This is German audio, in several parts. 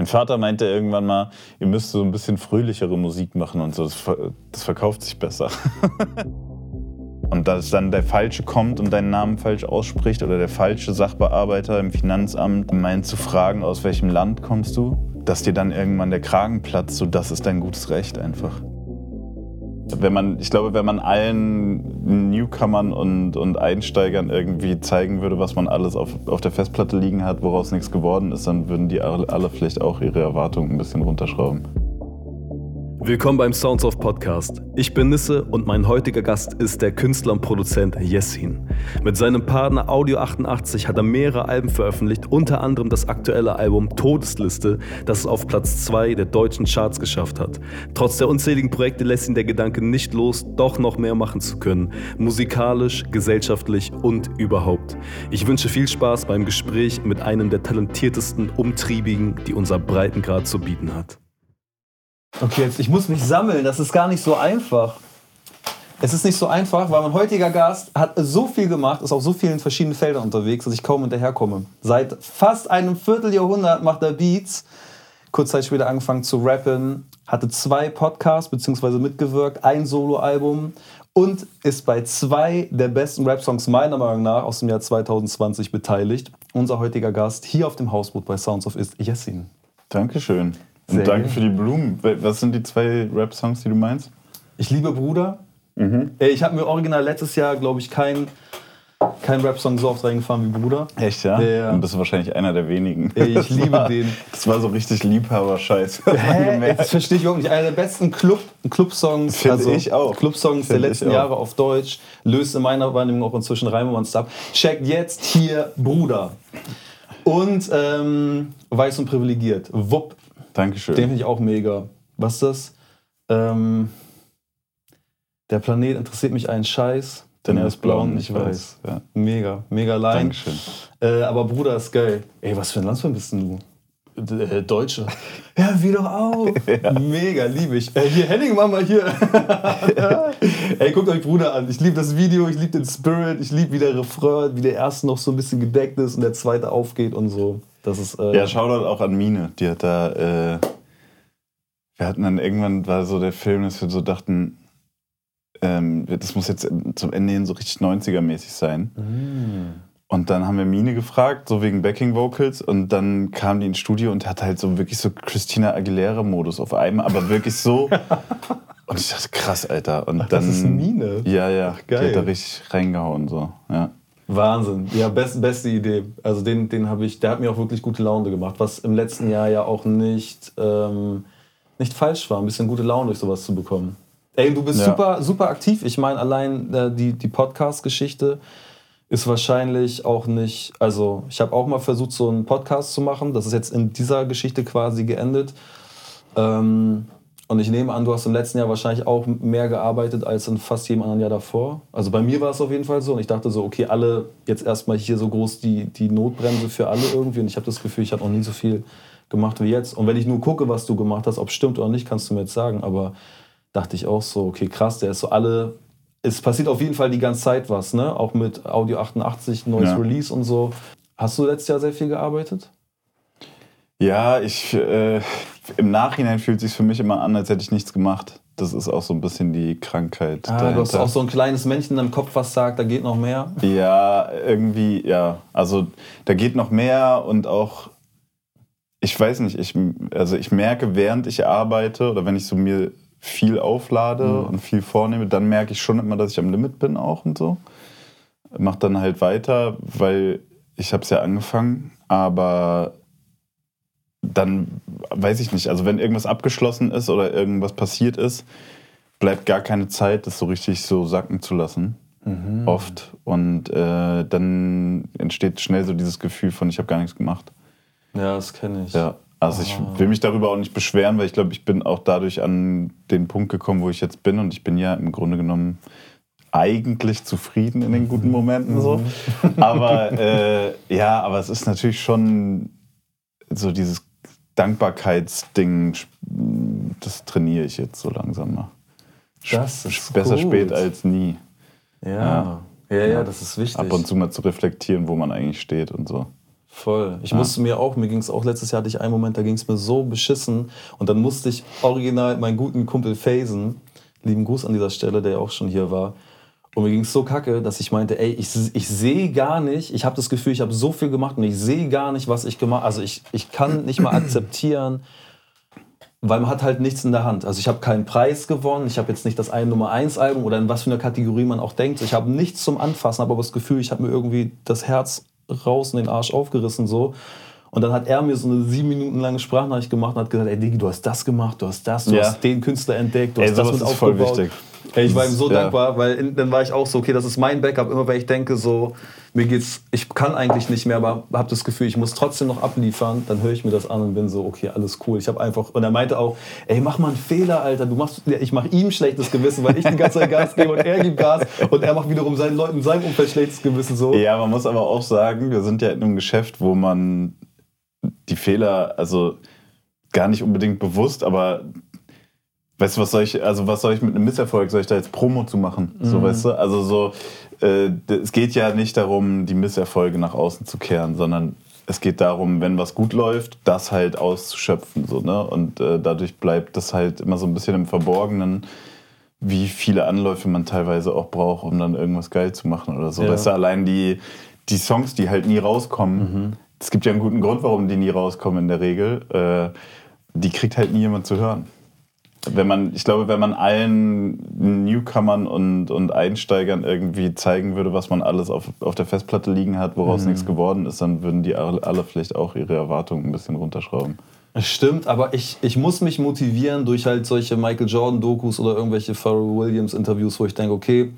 Mein Vater meinte irgendwann mal, ihr müsst so ein bisschen fröhlichere Musik machen und so. Das, das verkauft sich besser. und dass dann der Falsche kommt und deinen Namen falsch ausspricht oder der falsche Sachbearbeiter im Finanzamt meint zu fragen, aus welchem Land kommst du, dass dir dann irgendwann der Kragen platzt, so das ist dein gutes Recht einfach. Wenn man, ich glaube, wenn man allen Newcomern und, und Einsteigern irgendwie zeigen würde, was man alles auf, auf der Festplatte liegen hat, woraus nichts geworden ist, dann würden die alle, vielleicht auch ihre Erwartungen ein bisschen runterschrauben. Willkommen beim Sounds of Podcast. Ich bin Nisse und mein heutiger Gast ist der Künstler und Produzent Yessin. Mit seinem Partner Audio 88 hat er mehrere Alben veröffentlicht, unter anderem das aktuelle Album Todesliste, das es auf Platz 2 der deutschen Charts geschafft hat. Trotz der unzähligen Projekte lässt ihn der Gedanke nicht los, doch noch mehr machen zu können. Musikalisch, gesellschaftlich und überhaupt. Ich wünsche viel Spaß beim Gespräch mit einem der talentiertesten Umtriebigen, die unser Breitengrad zu bieten hat. Okay, jetzt ich muss mich sammeln. Das ist gar nicht so einfach. Es ist nicht so einfach, weil mein heutiger Gast hat so viel gemacht, ist auf so vielen verschiedenen Feldern unterwegs, dass ich kaum hinterherkomme. Seit fast einem Vierteljahrhundert macht er Beats. Kurz Zeit später angefangen zu rappen, hatte zwei Podcasts bzw. mitgewirkt, ein Soloalbum und ist bei zwei der besten Rap-Songs meiner Meinung nach aus dem Jahr 2020 beteiligt. Unser heutiger Gast hier auf dem Hausboot bei Sounds of ist Jessin. Dankeschön. Und danke für die Blumen. Was sind die zwei Rap-Songs, die du meinst? Ich liebe Bruder. Mhm. Ich habe mir original letztes Jahr, glaube ich, kein, kein Rap-Song so oft reingefahren wie Bruder. Echt, ja? ja. Und das ist wahrscheinlich einer der wenigen. Ich liebe war, den. Das war so richtig Liebhaber-Scheiß. Das verstehe ich überhaupt nicht. Einer der besten Club, Club-Songs, Find also ich auch. Club-Songs der letzten Jahre auf Deutsch. Löst in meiner Wahrnehmung auch inzwischen Reim und Stuff. Checkt jetzt hier Bruder. Und ähm, Weiß und Privilegiert. Wupp. Dankeschön. Den finde ich auch mega. Was ist das? Ähm, der Planet interessiert mich einen Scheiß, denn er ist blau und nicht weiß. weiß. Ja. Mega, mega line. Dankeschön. Äh, aber Bruder ist geil. Ey, was für ein Landsmann bist du? Äh, Deutsche. Ja, wie doch auch. Ja. Mega, liebe ich. Äh, hier, Henning, Mama, hier. Ey, guckt euch Bruder an. Ich liebe das Video, ich liebe den Spirit, ich liebe, wie der Refrain, wie der erste noch so ein bisschen gedeckt ist und der zweite aufgeht und so. Das ist, äh ja, Shoutout auch an Mine. Die hat da. Äh, wir hatten dann irgendwann, war so der Film, dass wir so dachten, ähm, das muss jetzt zum Ende hin so richtig 90er-mäßig sein. Mm. Und dann haben wir Mine gefragt, so wegen Backing Vocals, und dann kam die ins Studio und hat halt so wirklich so Christina Aguilera-Modus auf einmal, aber wirklich so. und ich dachte, krass, Alter. Und Ach, dann, das ist Mine. Ja, ja. Ach, geil. Die hat da richtig reingehauen, so. Ja. Wahnsinn. Ja, best, beste Idee. Also den, den habe ich, der hat mir auch wirklich gute Laune gemacht, was im letzten Jahr ja auch nicht, ähm, nicht falsch war, ein bisschen gute Laune durch sowas zu bekommen. Ey, du bist ja. super, super aktiv. Ich meine, allein äh, die, die Podcast-Geschichte ist wahrscheinlich auch nicht, also ich habe auch mal versucht, so einen Podcast zu machen. Das ist jetzt in dieser Geschichte quasi geendet. Ähm, und ich nehme an, du hast im letzten Jahr wahrscheinlich auch mehr gearbeitet als in fast jedem anderen Jahr davor. Also bei mir war es auf jeden Fall so. Und ich dachte so, okay, alle jetzt erstmal hier so groß die, die Notbremse für alle irgendwie. Und ich habe das Gefühl, ich habe noch nie so viel gemacht wie jetzt. Und wenn ich nur gucke, was du gemacht hast, ob es stimmt oder nicht, kannst du mir jetzt sagen. Aber dachte ich auch so, okay, krass, der ist so alle. Es passiert auf jeden Fall die ganze Zeit was, ne? Auch mit Audio 88, neues ja. Release und so. Hast du letztes Jahr sehr viel gearbeitet? Ja, ich, äh, im Nachhinein fühlt es sich für mich immer an, als hätte ich nichts gemacht. Das ist auch so ein bisschen die Krankheit. Ah, du hast auch so ein kleines Männchen im Kopf, was sagt, da geht noch mehr. Ja, irgendwie, ja. Also da geht noch mehr und auch, ich weiß nicht, ich, also ich merke, während ich arbeite oder wenn ich so mir viel auflade mhm. und viel vornehme, dann merke ich schon immer, dass ich am Limit bin auch und so. Mach dann halt weiter, weil ich habe es ja angefangen, aber dann weiß ich nicht, also wenn irgendwas abgeschlossen ist oder irgendwas passiert ist, bleibt gar keine Zeit, das so richtig so sacken zu lassen. Mhm. Oft. Und äh, dann entsteht schnell so dieses Gefühl von, ich habe gar nichts gemacht. Ja, das kenne ich. Ja. Also ich ah. will mich darüber auch nicht beschweren, weil ich glaube, ich bin auch dadurch an den Punkt gekommen, wo ich jetzt bin. Und ich bin ja im Grunde genommen eigentlich zufrieden in den guten mhm. Momenten so. Mhm. Aber äh, ja, aber es ist natürlich schon so dieses Dankbarkeitsding, das trainiere ich jetzt so langsam mal. Das ist Besser gut. spät als nie. Ja. Ja. ja, ja, das ist wichtig. Ab und zu mal zu reflektieren, wo man eigentlich steht und so. Voll. Ich ja. musste mir auch, mir ging es auch letztes Jahr, hatte ich einen Moment, da ging es mir so beschissen. Und dann musste ich original meinen guten Kumpel Phasen, lieben Gruß an dieser Stelle, der ja auch schon hier war. Und mir ging es so kacke, dass ich meinte, ey, ich, ich sehe gar nicht, ich habe das Gefühl, ich habe so viel gemacht und ich sehe gar nicht, was ich gemacht habe. Also ich, ich kann nicht mal akzeptieren, weil man hat halt nichts in der Hand. Also ich habe keinen Preis gewonnen, ich habe jetzt nicht das eine Nummer 1 Album oder in was für einer Kategorie man auch denkt. Ich habe nichts zum Anfassen, habe aber das Gefühl, ich habe mir irgendwie das Herz raus und den Arsch aufgerissen so. Und dann hat er mir so eine sieben Minuten lange Sprachnachricht gemacht und hat gesagt, ey Digi, du hast das gemacht, du hast das, du ja. hast den Künstler entdeckt, du ey, hast das mit aufgebaut. Voll wichtig. Ich war ihm so ja. dankbar, weil in, dann war ich auch so, okay, das ist mein Backup. Immer wenn ich denke, so, mir geht's, ich kann eigentlich nicht mehr, aber habe das Gefühl, ich muss trotzdem noch abliefern, dann höre ich mir das an und bin so, okay, alles cool. Ich habe einfach, und er meinte auch, ey, mach mal einen Fehler, Alter. Du machst, ich mache ihm schlechtes Gewissen, weil ich die ganze Zeit Gas gebe und er gibt Gas und er macht wiederum seinen Leuten in seinem Umfeld schlechtes Gewissen so. Ja, man muss aber auch sagen, wir sind ja in einem Geschäft, wo man die Fehler, also gar nicht unbedingt bewusst, aber Weißt du, was soll ich, also was soll ich mit einem Misserfolg, soll ich da jetzt Promo zu machen? Mhm. So, weißt du? Also so, äh, es geht ja nicht darum, die Misserfolge nach außen zu kehren, sondern es geht darum, wenn was gut läuft, das halt auszuschöpfen. So, ne? Und äh, dadurch bleibt das halt immer so ein bisschen im Verborgenen, wie viele Anläufe man teilweise auch braucht, um dann irgendwas geil zu machen oder so. Ja. Weißt du, allein die, die Songs, die halt nie rauskommen, mhm. es mhm. gibt ja einen guten Grund, warum die nie rauskommen in der Regel, äh, die kriegt halt nie jemand zu hören wenn man, ich glaube, wenn man allen Newcomern und, und Einsteigern irgendwie zeigen würde, was man alles auf, auf der Festplatte liegen hat, woraus mhm. nichts geworden ist, dann würden die alle, alle vielleicht auch ihre Erwartungen ein bisschen runterschrauben. Stimmt, aber ich, ich muss mich motivieren durch halt solche Michael Jordan-Dokus oder irgendwelche Pharrell Williams-Interviews, wo ich denke, okay,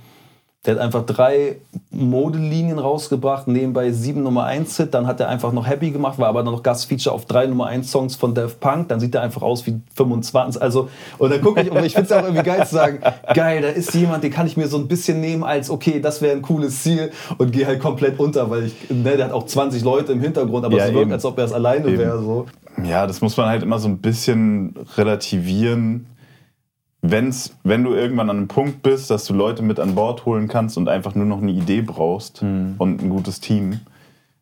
der hat einfach drei Modelinien rausgebracht, nebenbei sieben Nummer 1 Hit, dann hat er einfach noch Happy gemacht, war aber dann noch Gastfeature auf drei Nummer 1 Songs von Daft Punk, dann sieht er einfach aus wie 25, also und dann gucke ich und ich finde es auch irgendwie geil zu sagen, geil, da ist jemand, den kann ich mir so ein bisschen nehmen als okay, das wäre ein cooles Ziel und gehe halt komplett unter, weil ich, ne, der hat auch 20 Leute im Hintergrund, aber ja, es wirkt, als ob er es alleine wäre so. Ja, das muss man halt immer so ein bisschen relativieren wenn's, wenn du irgendwann an einem Punkt bist, dass du Leute mit an Bord holen kannst und einfach nur noch eine Idee brauchst mhm. und ein gutes Team,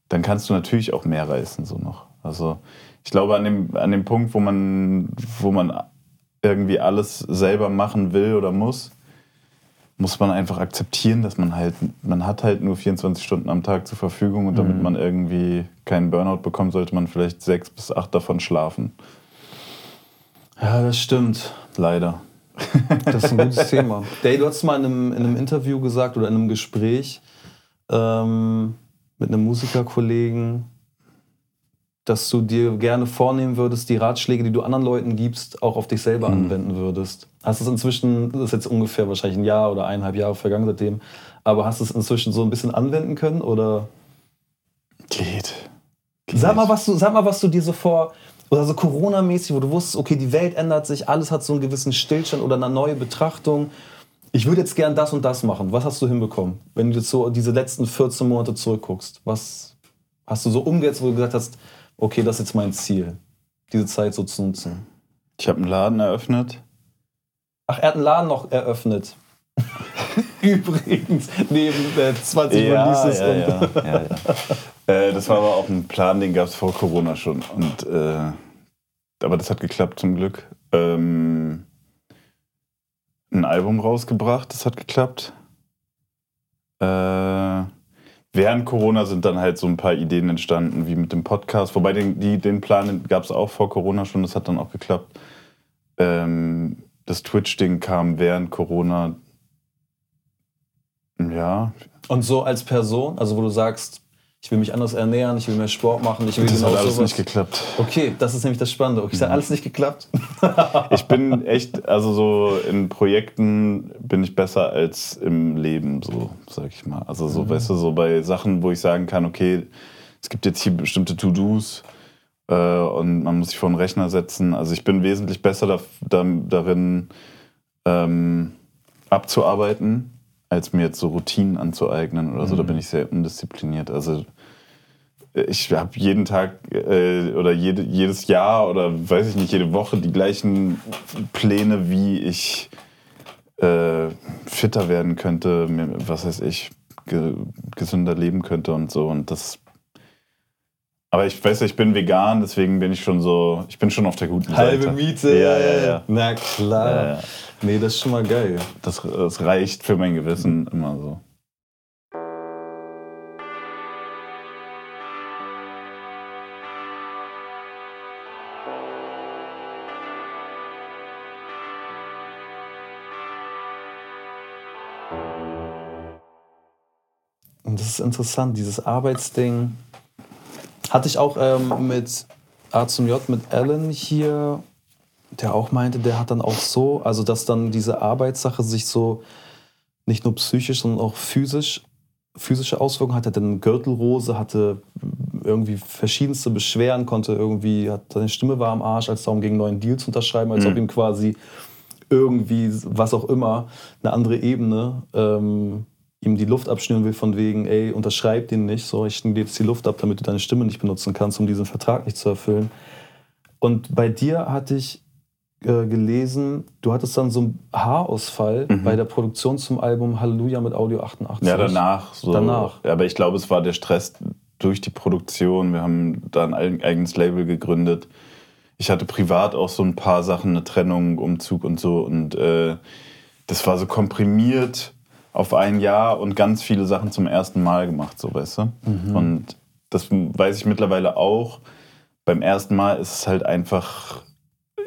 dann kannst du natürlich auch mehr reißen so noch. Also ich glaube an dem, an dem Punkt, wo man, wo man irgendwie alles selber machen will oder muss, muss man einfach akzeptieren, dass man halt, man hat halt nur 24 Stunden am Tag zur Verfügung und damit mhm. man irgendwie keinen Burnout bekommt, sollte man vielleicht sechs bis acht davon schlafen. Ja, das stimmt. Leider. Das ist ein gutes Thema. Dave, du hast mal in einem, in einem, Interview gesagt oder in einem Gespräch ähm, mit einem Musikerkollegen, dass du dir gerne vornehmen würdest, die Ratschläge, die du anderen Leuten gibst, auch auf dich selber mhm. anwenden würdest. Hast du es inzwischen, das ist jetzt ungefähr wahrscheinlich ein Jahr oder eineinhalb Jahre vergangen seitdem, aber hast du es inzwischen so ein bisschen anwenden können oder? Geht. Geht. Sag mal, was du, sag mal, was du dir so vor, oder so Corona-mäßig, wo du wusstest, okay, die Welt ändert sich, alles hat so einen gewissen Stillstand oder eine neue Betrachtung. Ich würde jetzt gern das und das machen. Was hast du hinbekommen, wenn du jetzt so diese letzten 14 Monate zurückguckst? Was hast du so umgesetzt, wo du gesagt hast, okay, das ist jetzt mein Ziel, diese Zeit so zu nutzen? Ich habe einen Laden eröffnet. Ach, er hat einen Laden noch eröffnet. Übrigens, neben äh, 20 ja, Releases. Ja, ja, ja, ja. äh, das war aber auch ein Plan, den gab es vor Corona schon. Und, äh, aber das hat geklappt zum Glück. Ähm, ein Album rausgebracht, das hat geklappt. Äh, während Corona sind dann halt so ein paar Ideen entstanden, wie mit dem Podcast. Wobei den, die, den Plan gab es auch vor Corona schon, das hat dann auch geklappt. Ähm, das Twitch-Ding kam während Corona ja. Und so als Person, also wo du sagst, ich will mich anders ernähren, ich will mehr Sport machen, ich will Das hat alles sowas. nicht geklappt. Okay, das ist nämlich das Spannende. Okay, das hat mhm. alles nicht geklappt. ich bin echt, also so in Projekten bin ich besser als im Leben, so sag ich mal. Also so, mhm. weißt du, so bei Sachen, wo ich sagen kann, okay, es gibt jetzt hier bestimmte To-Dos äh, und man muss sich vor den Rechner setzen. Also ich bin wesentlich besser da, da, darin, ähm, abzuarbeiten als mir jetzt so Routinen anzueignen oder so. Mhm. Da bin ich sehr undiszipliniert. Also ich habe jeden Tag äh, oder jede, jedes Jahr oder weiß ich nicht, jede Woche die gleichen Pläne, wie ich äh, fitter werden könnte, was weiß ich, ge gesünder leben könnte und so. Und das Aber ich weiß, ich bin vegan, deswegen bin ich schon so, ich bin schon auf der guten Halbe Seite. Miete. Ja, ja, ja. Na klar. Ja, ja. Nee, das ist schon mal geil. Das, das reicht für mein Gewissen immer so. Und das ist interessant, dieses Arbeitsding. Hatte ich auch ähm, mit A zum J, mit Alan hier, der auch meinte, der hat dann auch so, also dass dann diese Arbeitssache sich so nicht nur psychisch, sondern auch physisch, physische Auswirkungen hatte. Er eine Gürtelrose, hatte irgendwie verschiedenste Beschwerden, konnte irgendwie, hat, seine Stimme war am Arsch, als es darum ging, neuen Deal zu unterschreiben, als ob ihm quasi irgendwie, was auch immer, eine andere Ebene ähm, ihm die Luft abschnüren will, von wegen, ey, unterschreib den nicht, so, ich schneide jetzt die Luft ab, damit du deine Stimme nicht benutzen kannst, um diesen Vertrag nicht zu erfüllen. Und bei dir hatte ich äh, gelesen, du hattest dann so einen Haarausfall bei der Produktion zum Album Halleluja mit Audio 88. Ja, danach. So. Danach. Ja, aber ich glaube, es war der Stress durch die Produktion. Wir haben da ein eig- eigenes Label gegründet. Ich hatte privat auch so ein paar Sachen, eine Trennung, Umzug und so. Und äh, das war so komprimiert auf ein Jahr und ganz viele Sachen zum ersten Mal gemacht, so weißt du. Und das weiß ich mittlerweile auch. Beim ersten Mal ist es halt einfach,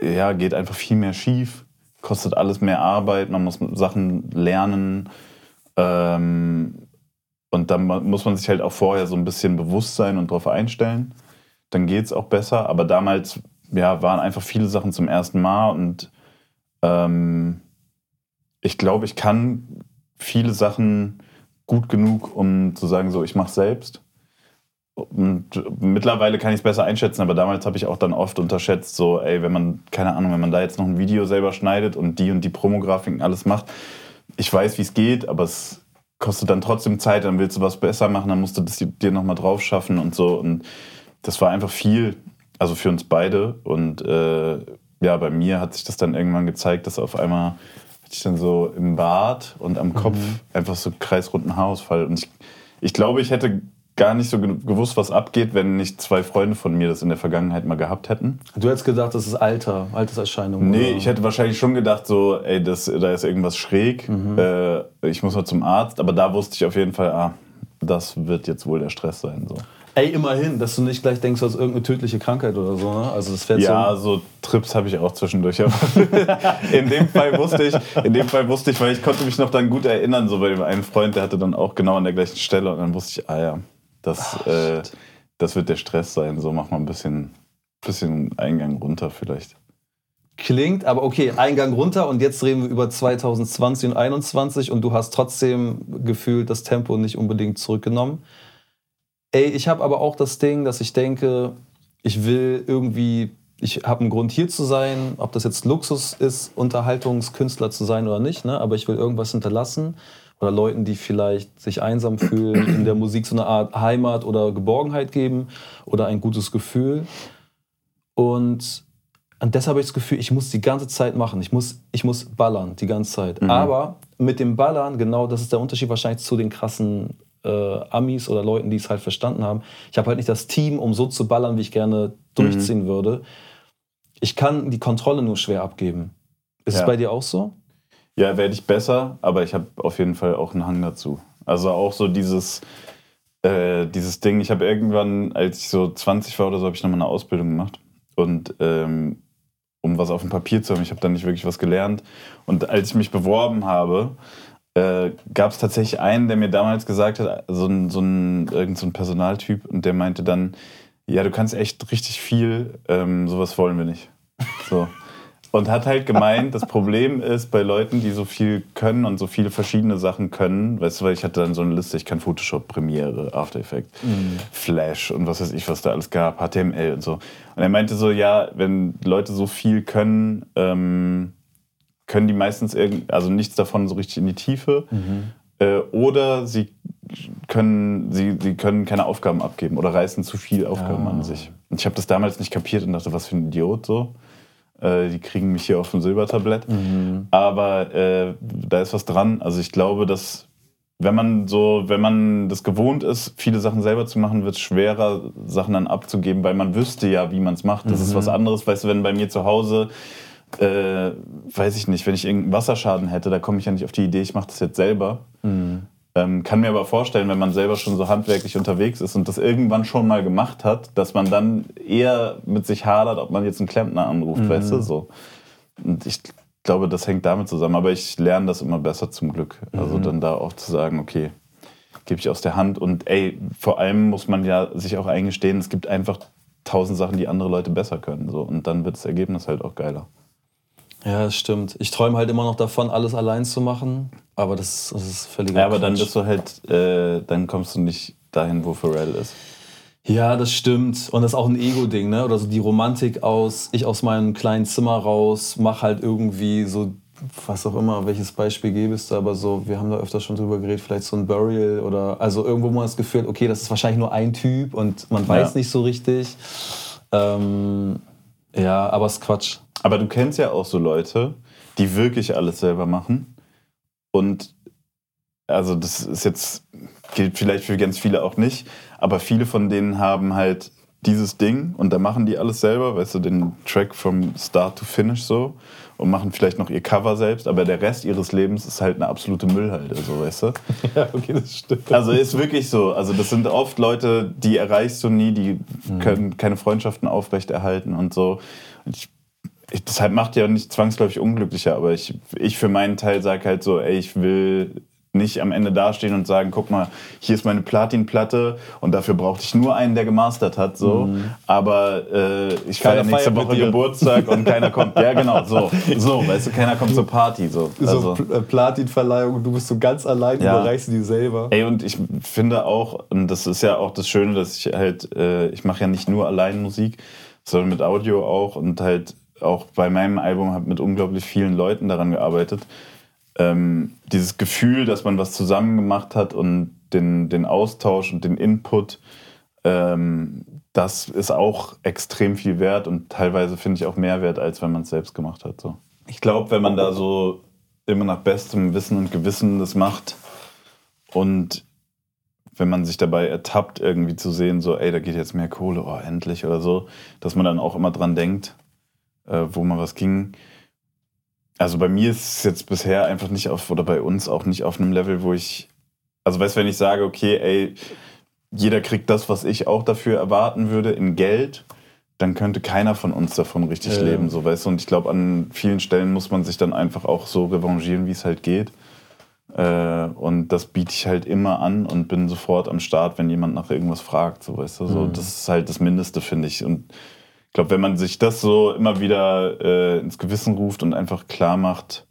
ja, geht einfach viel mehr schief, kostet alles mehr Arbeit, man muss Sachen lernen. Ähm, und dann muss man sich halt auch vorher so ein bisschen bewusst sein und darauf einstellen. Dann geht es auch besser. Aber damals ja, waren einfach viele Sachen zum ersten Mal und ähm, ich glaube, ich kann viele Sachen gut genug, um zu sagen, so, ich mache selbst. Und mittlerweile kann ich es besser einschätzen, aber damals habe ich auch dann oft unterschätzt, so, ey, wenn man, keine Ahnung, wenn man da jetzt noch ein Video selber schneidet und die und die Promografiken alles macht, ich weiß, wie es geht, aber es kostet dann trotzdem Zeit, dann willst du was besser machen, dann musst du das dir nochmal drauf schaffen und so. Und das war einfach viel, also für uns beide. Und äh, ja, bei mir hat sich das dann irgendwann gezeigt, dass auf einmal ich dann so im Bart und am Kopf einfach so kreisrunden Haarausfall. Und ich, ich glaube, ich hätte gar nicht so ge- gewusst, was abgeht, wenn nicht zwei Freunde von mir das in der Vergangenheit mal gehabt hätten. Du hättest gedacht, das ist Alter, Alterserscheinung. Nee, oder? ich hätte wahrscheinlich schon gedacht, so, ey, das, da ist irgendwas schräg. Äh, ich muss mal zum Arzt. Aber da wusste ich auf jeden Fall, ah, das wird jetzt wohl der Stress sein. So. Ey, immerhin, dass du nicht gleich denkst, du hast irgendeine tödliche Krankheit oder so, ne? Also das Ja, so. so Trips habe ich auch zwischendurch. In dem Fall wusste ich, in dem Fall wusste ich, weil ich konnte mich noch dann gut erinnern, so bei dem einen Freund, der hatte dann auch genau an der gleichen Stelle und dann wusste ich, ah ja, das, äh, das wird der Stress sein. So mach mal ein bisschen, bisschen Eingang runter vielleicht. Klingt, aber okay, Eingang runter und jetzt reden wir über 2020 und 2021 und du hast trotzdem gefühlt das Tempo nicht unbedingt zurückgenommen. Ey, ich habe aber auch das Ding, dass ich denke, ich will irgendwie, ich habe einen Grund hier zu sein, ob das jetzt Luxus ist, Unterhaltungskünstler zu sein oder nicht, ne? aber ich will irgendwas hinterlassen oder Leuten, die vielleicht sich einsam fühlen, in der Musik so eine Art Heimat oder Geborgenheit geben oder ein gutes Gefühl. Und und deshalb habe ich das Gefühl, ich muss die ganze Zeit machen. Ich muss, ich muss ballern die ganze Zeit. Aber mit dem Ballern, genau das ist der Unterschied wahrscheinlich zu den krassen äh, Amis oder Leuten, die es halt verstanden haben. Ich habe halt nicht das Team, um so zu ballern, wie ich gerne durchziehen würde. Ich kann die Kontrolle nur schwer abgeben. Ist Ja. es bei dir auch so? Ja, werde ich besser, aber ich habe auf jeden Fall auch einen Hang dazu. Also auch so dieses, äh, dieses Ding, ich habe irgendwann, als ich so 20 war oder so, habe ich nochmal eine Ausbildung gemacht. Und ähm, um was auf dem Papier zu haben, ich habe da nicht wirklich was gelernt. Und als ich mich beworben habe, äh, gab es tatsächlich einen, der mir damals gesagt hat, so ein, so ein, irgend so ein Personaltyp, und der meinte dann, ja, du kannst echt richtig viel, ähm, sowas wollen wir nicht. So. Und hat halt gemeint, das Problem ist bei Leuten, die so viel können und so viele verschiedene Sachen können, weißt du, weil ich hatte dann so eine Liste, ich kann Photoshop, Premiere, After Effects, Flash und was weiß ich, was da alles gab, HTML und so. Und er meinte so, ja, wenn Leute so viel können, ähm, können die meistens irgend, also nichts davon so richtig in die Tiefe. Äh, oder sie können, sie, sie können keine Aufgaben abgeben oder reißen zu viel Aufgaben an sich. Und ich habe das damals nicht kapiert und dachte, was für ein Idiot so. Äh, die kriegen mich hier auf dem Silbertablett. Aber äh, da ist was dran. Also ich glaube, dass wenn man so, wenn man das gewohnt ist, viele Sachen selber zu machen, wird es schwerer, Sachen dann abzugeben, weil man wüsste ja, wie man es macht. Das mhm. ist was anderes, weißt du, wenn bei mir zu Hause äh, weiß ich nicht, wenn ich irgendeinen Wasserschaden hätte, da komme ich ja nicht auf die Idee, ich mache das jetzt selber. Mhm. Ähm, kann mir aber vorstellen, wenn man selber schon so handwerklich unterwegs ist und das irgendwann schon mal gemacht hat, dass man dann eher mit sich hadert, ob man jetzt einen Klempner anruft, mhm. weißt du, so. Und ich glaube, das hängt damit zusammen. Aber ich lerne das immer besser zum Glück. Also mhm. dann da auch zu sagen, okay, gebe ich aus der Hand. Und ey, vor allem muss man ja sich auch eingestehen, es gibt einfach tausend Sachen, die andere Leute besser können. So. Und dann wird das Ergebnis halt auch geiler. Ja, das stimmt. Ich träume halt immer noch davon, alles allein zu machen, aber das, das ist völlig Ja, aber Quatsch. dann bist du halt, äh, dann kommst du nicht dahin, wo Pharrell ist. Ja, das stimmt. Und das ist auch ein Ego-Ding, ne? Oder so die Romantik aus, ich aus meinem kleinen Zimmer raus, mach halt irgendwie so, was auch immer, welches Beispiel gäbe es da, aber so, wir haben da öfter schon drüber geredet, vielleicht so ein Burial oder, also irgendwo mal das Gefühl, okay, das ist wahrscheinlich nur ein Typ und man weiß ja. nicht so richtig. Ähm, ja, aber es ist Quatsch. Aber du kennst ja auch so Leute, die wirklich alles selber machen. Und also das ist jetzt, gilt vielleicht für ganz viele auch nicht, aber viele von denen haben halt dieses Ding und da machen die alles selber, weißt du, den Track vom Start to Finish so und machen vielleicht noch ihr Cover selbst, aber der Rest ihres Lebens ist halt eine absolute Müllhalde, so weißt du. Ja, okay, das stimmt. Also ist wirklich so. Also das sind oft Leute, die erreichst du nie, die mhm. können keine Freundschaften aufrechterhalten und so. Und ich ich, deshalb macht ja nicht zwangsläufig unglücklicher, aber ich, ich für meinen Teil sage halt so, ey, ich will nicht am Ende dastehen und sagen, guck mal, hier ist meine Platinplatte und dafür brauchte ich nur einen, der gemastert hat, so. Mhm. Aber äh, ich feiere nächste Woche Geburtstag und keiner kommt. Ja, genau, so. So, weißt du, keiner kommt zur Party, so. Also, so äh, Platinverleihung, du bist so ganz allein, ja. überreichst die selber. Ey, und ich finde auch, und das ist ja auch das Schöne, dass ich halt, äh, ich mache ja nicht nur allein Musik, sondern mit Audio auch und halt auch bei meinem Album habe mit unglaublich vielen Leuten daran gearbeitet. Ähm, dieses Gefühl, dass man was zusammen gemacht hat und den, den Austausch und den Input, ähm, das ist auch extrem viel wert und teilweise finde ich auch mehr wert, als wenn man es selbst gemacht hat. So. Ich glaube, wenn man da so immer nach bestem Wissen und Gewissen das macht und wenn man sich dabei ertappt, irgendwie zu sehen, so, ey, da geht jetzt mehr Kohle, oh, endlich oder so, dass man dann auch immer dran denkt, äh, wo mal was ging. Also bei mir ist es jetzt bisher einfach nicht auf, oder bei uns auch nicht auf einem Level, wo ich, also weißt du, wenn ich sage, okay, ey, jeder kriegt das, was ich auch dafür erwarten würde, in Geld, dann könnte keiner von uns davon richtig ja, leben, so weißt du. Und ich glaube, an vielen Stellen muss man sich dann einfach auch so revanchieren, wie es halt geht. Äh, und das biete ich halt immer an und bin sofort am Start, wenn jemand nach irgendwas fragt, so weißt du. So, mhm. Das ist halt das Mindeste, finde ich. Und ich glaube, wenn man sich das so immer wieder äh, ins Gewissen ruft und einfach klar macht,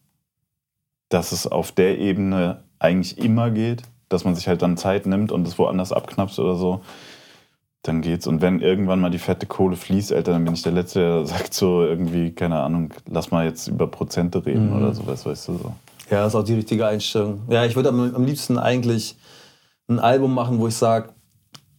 dass es auf der Ebene eigentlich immer geht, dass man sich halt dann Zeit nimmt und es woanders abknapst oder so, dann geht's. Und wenn irgendwann mal die fette Kohle fließt, Alter, dann bin ich der Letzte, der sagt so irgendwie, keine Ahnung, lass mal jetzt über Prozente reden mhm. oder sowas, weißt du so. Ja, das ist auch die richtige Einstellung. Ja, ich würde am, am liebsten eigentlich ein Album machen, wo ich sage,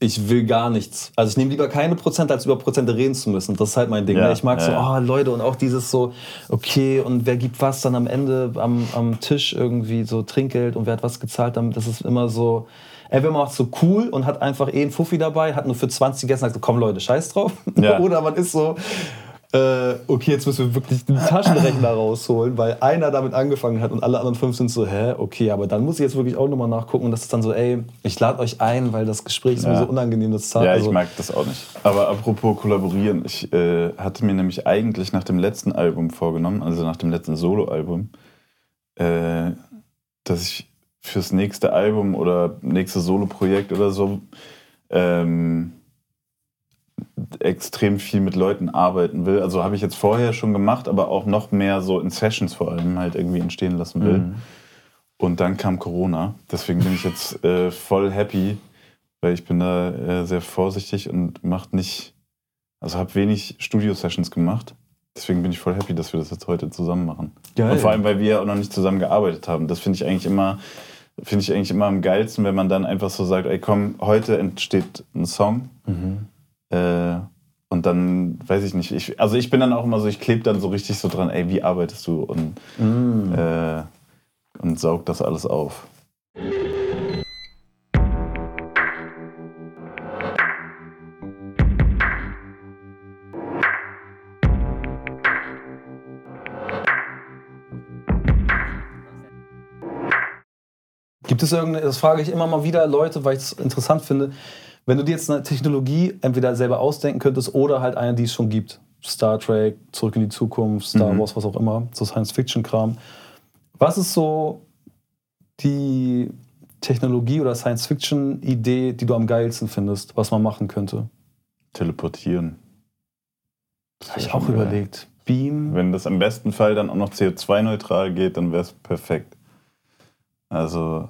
ich will gar nichts. Also ich nehme lieber keine Prozente, als über Prozente reden zu müssen. Das ist halt mein Ding. Ja, ne? ich mag ja, so, oh Leute, und auch dieses so, okay, und wer gibt was dann am Ende am, am Tisch irgendwie so Trinkgeld und wer hat was gezahlt, das ist immer so, ey, wenn man macht so cool und hat einfach eh einen Fuffi dabei, hat nur für 20 gegessen, sagt so, komm Leute, scheiß drauf. Ja. Oder man ist so, äh, okay, jetzt müssen wir wirklich den Taschenrechner rausholen, weil einer damit angefangen hat und alle anderen fünf sind so, hä, okay, aber dann muss ich jetzt wirklich auch nochmal nachgucken und das ist dann so, ey, ich lade euch ein, weil das Gespräch ist ja. mir so unangenehm. Das ja, also, ich mag das auch nicht. Aber apropos kollaborieren, ich äh, hatte mir nämlich eigentlich nach dem letzten Album vorgenommen, also nach dem letzten Soloalbum, äh, dass ich fürs nächste Album oder nächste Soloprojekt oder so ähm, extrem viel mit Leuten arbeiten will. Also habe ich jetzt vorher schon gemacht, aber auch noch mehr so in Sessions vor allem halt irgendwie entstehen lassen will. Mhm. Und dann kam Corona. Deswegen bin ich jetzt äh, voll happy, weil ich bin da äh, sehr vorsichtig und macht nicht, also habe wenig Studio-Sessions gemacht. Deswegen bin ich voll happy, dass wir das jetzt heute zusammen machen. Geil. Und vor allem, weil wir auch noch nicht zusammen gearbeitet haben. Das finde ich eigentlich immer, finde ich eigentlich immer am geilsten, wenn man dann einfach so sagt, ey komm, heute entsteht ein Song. Mhm äh, und dann, weiß ich nicht, ich, also ich bin dann auch immer so, ich klebe dann so richtig so dran, ey, wie arbeitest du? Und, mm. äh, und saug das alles auf. Gibt es irgendeine, das frage ich immer mal wieder Leute, weil ich es interessant finde, wenn du dir jetzt eine Technologie entweder selber ausdenken könntest oder halt eine, die es schon gibt, Star Trek, Zurück in die Zukunft, Star Mhm. Wars, was auch immer, so Science-Fiction-Kram. Was ist so die Technologie oder Science-Fiction-Idee, die du am geilsten findest, was man machen könnte? Teleportieren. Das Habe ich auch geil. überlegt. Beam. Wenn das im besten Fall dann auch noch CO2-neutral geht, dann wäre es perfekt. Also,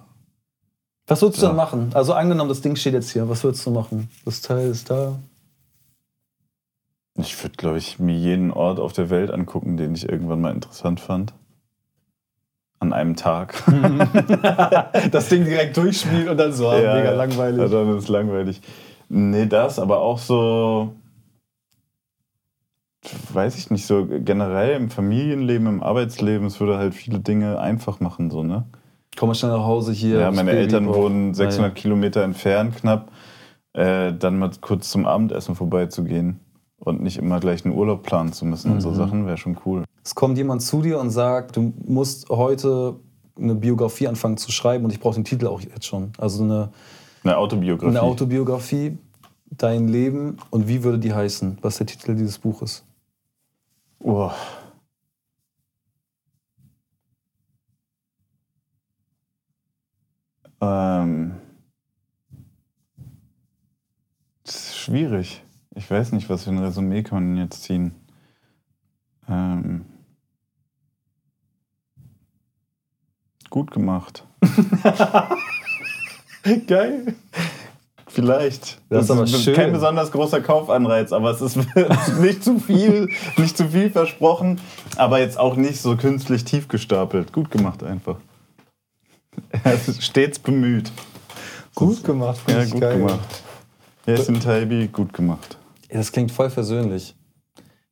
Was würdest du Ja. dann machen? Also angenommen, das Ding steht jetzt hier. Was würdest du machen? Das Teil ist da. ich würde, glaube ich, mir jeden Ort auf der Welt angucken, den ich irgendwann mal interessant fand. An einem Tag. das Ding direkt durchspielen und dann so, ah, Ja, mega langweilig. Ja, dann ist es langweilig. Nee, das, aber auch so, weiß ich nicht, so generell im Familienleben, im Arbeitsleben, es würde halt viele Dinge einfach machen, so, ne? Komm schnell nach Hause hier. Ja, meine Baby Eltern braucht- wohnen 600 Ah, Kilometer entfernt knapp. Äh, dann mal kurz zum Abendessen vorbeizugehen und nicht immer gleich einen Urlaub planen zu müssen und so Mhm. Sachen wäre schon cool. Es kommt jemand zu dir und sagt, du musst heute eine Biografie anfangen zu schreiben und ich brauche den Titel auch jetzt schon. Also eine, Eine Autobiografie. eine Autobiografie, dein Leben und wie würde die heißen? Was ist der Titel dieses Buches? Oh. Ähm. Das ist schwierig. Ich weiß nicht, was für ein Resümee kann man jetzt ziehen. Ähm. Gut gemacht. Geil. Vielleicht. Das ist aber schön. kein besonders großer Kaufanreiz, aber es ist nicht zu viel, nicht zu viel versprochen, aber jetzt auch nicht so künstlich tief gestapelt. Gut gemacht einfach. Er ist stets bemüht. Gut gemacht. Ja, gut geil. gemacht. Yasin Taibi, gut gemacht. Das klingt voll versöhnlich.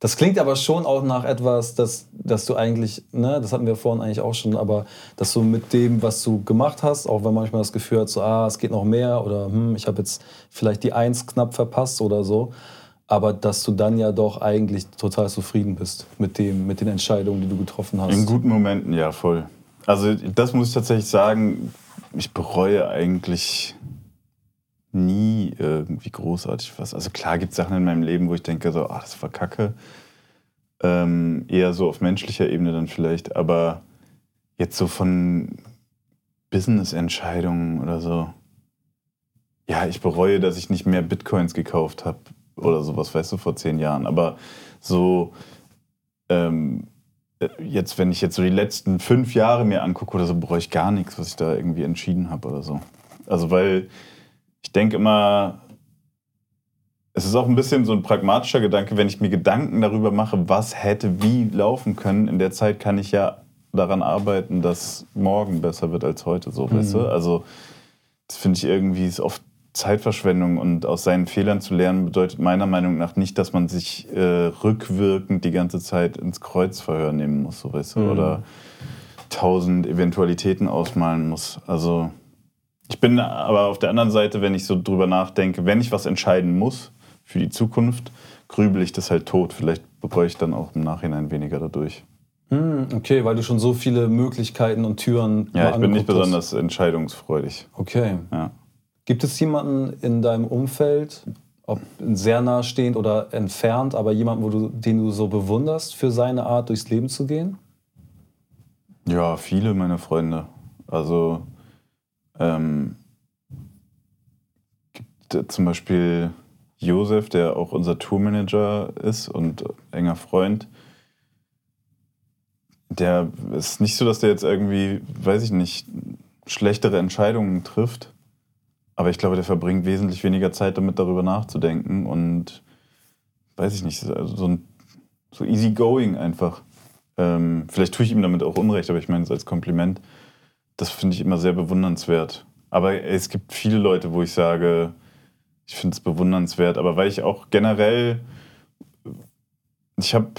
Das klingt aber schon auch nach etwas, das, dass du eigentlich, ne, das hatten wir vorhin eigentlich auch schon, aber dass du mit dem, was du gemacht hast, auch wenn manchmal das Gefühl hat, so, ah, es geht noch mehr oder hm, ich habe jetzt vielleicht die Eins knapp verpasst oder so, aber dass du dann ja doch eigentlich total zufrieden bist mit dem, mit den Entscheidungen, die du getroffen hast. In guten Momenten, ja, voll. Also, das muss ich tatsächlich sagen, ich bereue eigentlich nie irgendwie großartig was. Also, klar gibt es Sachen in meinem Leben, wo ich denke, so, ah, das war kacke. Ähm, eher so auf menschlicher Ebene dann vielleicht, aber jetzt so von Business-Entscheidungen oder so. Ja, ich bereue, dass ich nicht mehr Bitcoins gekauft habe oder sowas, weißt du, vor zehn Jahren. Aber so, ähm, äh, jetzt, wenn ich jetzt so die letzten fünf Jahre mir angucke oder so, bereue ich gar nichts, was ich da irgendwie entschieden habe oder so. Also, weil ich denke immer, es ist auch ein bisschen so ein pragmatischer Gedanke, wenn ich mir Gedanken darüber mache, was hätte wie laufen können, in der Zeit kann ich ja daran arbeiten, dass morgen besser wird als heute, so, weißt du? Also, das finde ich irgendwie ist oft Zeitverschwendung und aus seinen Fehlern zu lernen bedeutet meiner Meinung nach nicht, dass man sich äh, rückwirkend die ganze Zeit ins Kreuzverhör nehmen muss, so weißt du, Mhm. oder tausend Eventualitäten ausmalen muss. Also ich bin aber auf der anderen Seite, wenn ich so drüber nachdenke, wenn ich was entscheiden muss für die Zukunft, grübel ich das halt tot. Vielleicht bereue ich dann auch im Nachhinein weniger dadurch. Hm, okay, weil du schon so viele Möglichkeiten und Türen Ja, ich bin nicht besonders entscheidungsfreudig. Okay. Ja. Gibt es jemanden in deinem Umfeld, ob sehr nahestehend oder entfernt, aber jemanden, wo du, den du so bewunderst für seine Art, durchs Leben zu gehen? Ja, viele meiner Freunde. Also ähm, gibt zum Beispiel Josef, der auch unser Tourmanager ist und enger Freund. Der ist nicht so, dass der jetzt irgendwie, weiß ich nicht, schlechtere Entscheidungen trifft. Aber ich glaube, der verbringt wesentlich weniger Zeit damit, darüber nachzudenken und weiß ich nicht, also so, ein, so easy going einfach. Ähm, vielleicht tue ich ihm damit auch Unrecht, aber ich meine es als Kompliment. Das finde ich immer sehr bewundernswert. Aber es gibt viele Leute, wo ich sage, ich finde es bewundernswert, aber weil ich auch generell, ich habe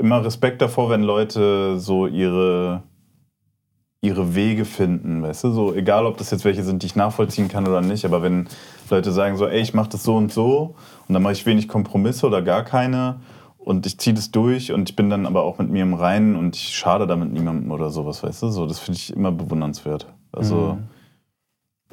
immer Respekt davor, wenn Leute so ihre, ihre Wege finden, weißt du, so egal, ob das jetzt welche sind, die ich nachvollziehen kann oder nicht, aber wenn Leute sagen so, ey, ich mache das so und so und dann mache ich wenig Kompromisse oder gar keine und ich ziehe das durch und ich bin dann aber auch mit mir im Reinen und ich schade damit niemandem oder sowas, weißt du, so, das finde ich immer bewundernswert. Also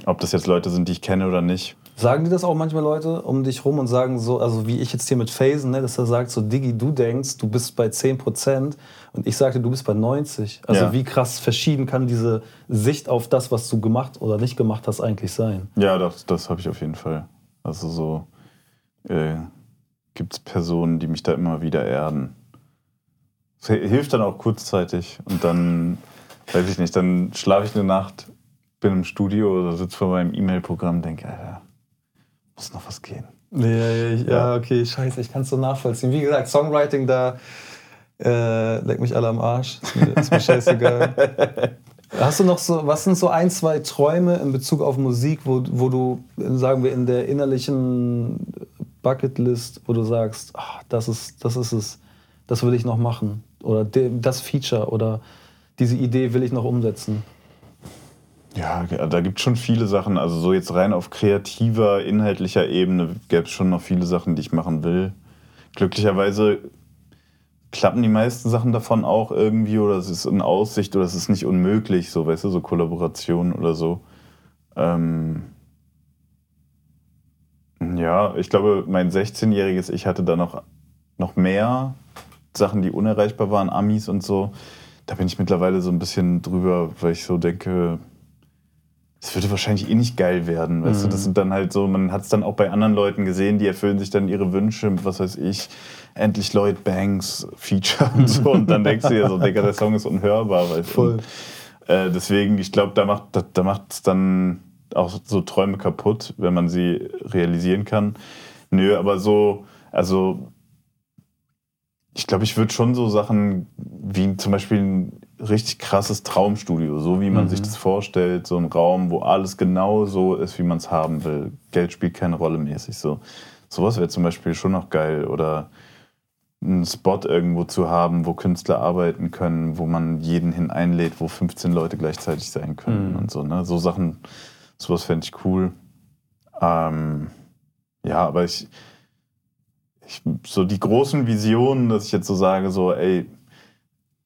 Ob das jetzt Leute sind, die ich kenne oder nicht. Sagen die das auch manchmal Leute um dich rum und sagen so, also wie ich jetzt hier mit Phasen, ne, dass er sagt so, Diggi, du denkst, du bist bei 10% und ich sagte, du bist bei 90. Also Ja. wie krass verschieden kann diese Sicht auf das, was du gemacht oder nicht gemacht hast, eigentlich sein? Ja, das, das habe ich auf jeden Fall. Also so äh, gibt es Personen, die mich da immer wieder erden. Hi- hilft dann auch kurzzeitig und dann, weiß ich nicht, dann schlafe ich eine Nacht, bin im Studio oder sitze vor meinem E-Mail-Programm und denke, Alter, muss noch was gehen. Ja, ja, ja, okay, scheiße, ich kann es so nachvollziehen. Wie gesagt, Songwriting, da äh, leck mich alle am Arsch. Ist mir, ist mir scheißegal. Hast du noch so, was sind so ein, zwei Träume in Bezug auf Musik, wo, wo du, sagen wir, in der innerlichen Bucketlist, wo du sagst, ah, das, ist, das ist es, das will ich noch machen? Oder de, das Feature oder diese Idee will ich noch umsetzen? Ja, da gibt es schon viele Sachen. Also so jetzt rein auf kreativer, inhaltlicher Ebene gäbe es schon noch viele Sachen, die ich machen will. Glücklicherweise klappen die meisten Sachen davon auch irgendwie oder es ist in Aussicht oder es ist nicht unmöglich, so weißt du, so Kollaborationen oder so. Ähm ja, ich glaube, mein 16-jähriges Ich hatte da noch, noch mehr Sachen, die unerreichbar waren, Amis und so. Da bin ich mittlerweile so ein bisschen drüber, weil ich so denke, es würde wahrscheinlich eh nicht geil werden. Weißt du, das sind dann halt so, man hat es dann auch bei anderen Leuten gesehen, die erfüllen sich dann ihre Wünsche, was weiß ich, endlich Lloyd Banks Feature und so. Und dann denkst du dir so, Digga, der Song ist unhörbar. Weißt du? Voll. Und, äh, deswegen, ich glaube, da macht da, da macht's dann auch so Träume kaputt, wenn man sie realisieren kann. Nö, aber so, also ich glaube, ich würde schon so Sachen wie zum Beispiel ein richtig krasses Traumstudio, so wie man sich das vorstellt, so ein Raum, wo alles genau so ist, wie man es haben will. Geld spielt keine Rolle mäßig so. Sowas wäre zum Beispiel schon noch geil. Oder einen Spot irgendwo zu haben, wo Künstler arbeiten können, wo man jeden hin einlädt, wo 15 Leute gleichzeitig sein können und so. Ne? So Sachen, sowas fände ich cool. Ähm, ja, aber ich, ich, so die großen Visionen, dass ich jetzt so sage, so, ey,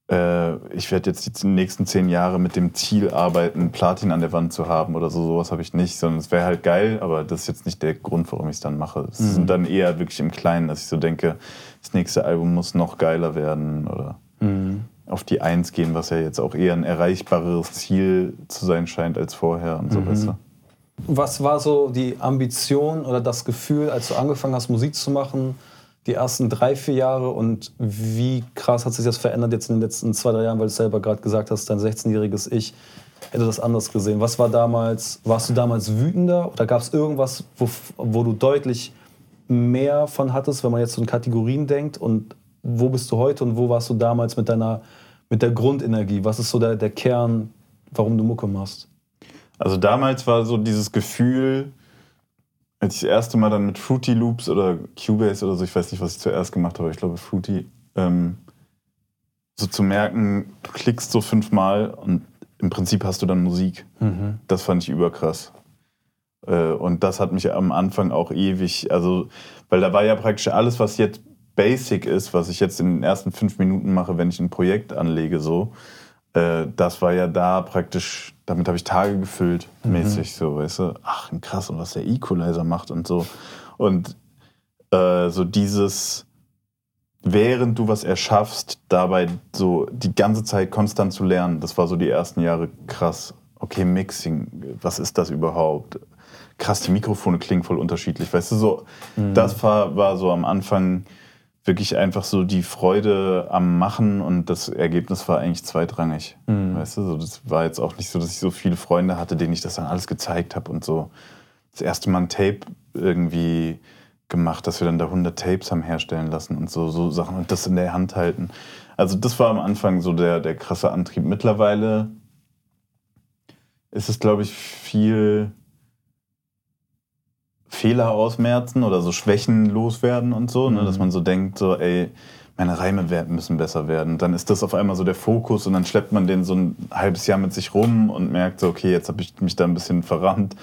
ich werde jetzt die nächsten zehn Jahre mit dem Ziel arbeiten, Platin an der Wand zu haben oder so, sowas habe ich nicht, sondern es wäre halt geil, aber das ist jetzt nicht der Grund, warum ich es dann mache. Es sind dann eher wirklich im Kleinen, dass ich so denke, das nächste Album muss noch geiler werden oder auf die Eins gehen, was ja jetzt auch eher ein erreichbareres Ziel zu sein scheint als vorher und so, weißt du? Was war so die Ambition oder das Gefühl, als du angefangen hast, Musik zu machen, die ersten drei, vier Jahre und wie krass hat sich das verändert jetzt in den letzten zwei, drei Jahren, weil du selber gerade gesagt hast, dein 16-jähriges Ich hätte das anders gesehen. Was war damals, warst du damals wütender oder gab es irgendwas, wo, wo du deutlich mehr von hattest, wenn man jetzt so in Kategorien denkt und wo bist du heute und wo warst du damals mit deiner, mit der Grundenergie? Was ist so der, der Kern, warum du Mucke machst? Also damals war so dieses Gefühl, als ich das erste Mal dann mit Fruity Loops oder Cubase oder so, ich weiß nicht, was ich zuerst gemacht habe, ich glaube Fruity, ähm, so zu merken, du klickst so fünfmal und im Prinzip hast du dann Musik. Das fand ich überkrass. Äh, und das hat mich am Anfang auch ewig, also, weil da war ja praktisch alles, was jetzt basic ist, was ich jetzt in den ersten fünf Minuten mache, wenn ich ein Projekt anlege, so, äh, das war ja da praktisch, damit habe ich Tage gefüllt, mäßig so, weißt du. Ach, krass, und was der Equalizer macht und so. Und äh, so dieses, während du was erschaffst, dabei so die ganze Zeit konstant zu lernen, das war so die ersten Jahre krass. Okay, Mixing, was ist das überhaupt? Krass, die Mikrofone klingen voll unterschiedlich, weißt du, so, das war, war so am Anfang wirklich einfach so die Freude am Machen und das Ergebnis war eigentlich zweitrangig. Weißt du, so, das war jetzt auch nicht so, dass ich so viele Freunde hatte, denen ich das dann alles gezeigt habe und so. Das erste Mal ein Tape irgendwie gemacht, dass wir dann da 100 Tapes haben herstellen lassen und so, so Sachen und das in der Hand halten. Also das war am Anfang so der, der krasse Antrieb. Mittlerweile ist es, glaube ich, viel Fehler ausmerzen oder so Schwächen loswerden und so, ne? dass man so denkt, so, ey, meine Reime wer- müssen besser werden. Dann ist das auf einmal so der Fokus und dann schleppt man den so ein halbes Jahr mit sich rum und merkt so, okay, jetzt habe ich mich da ein bisschen verrannt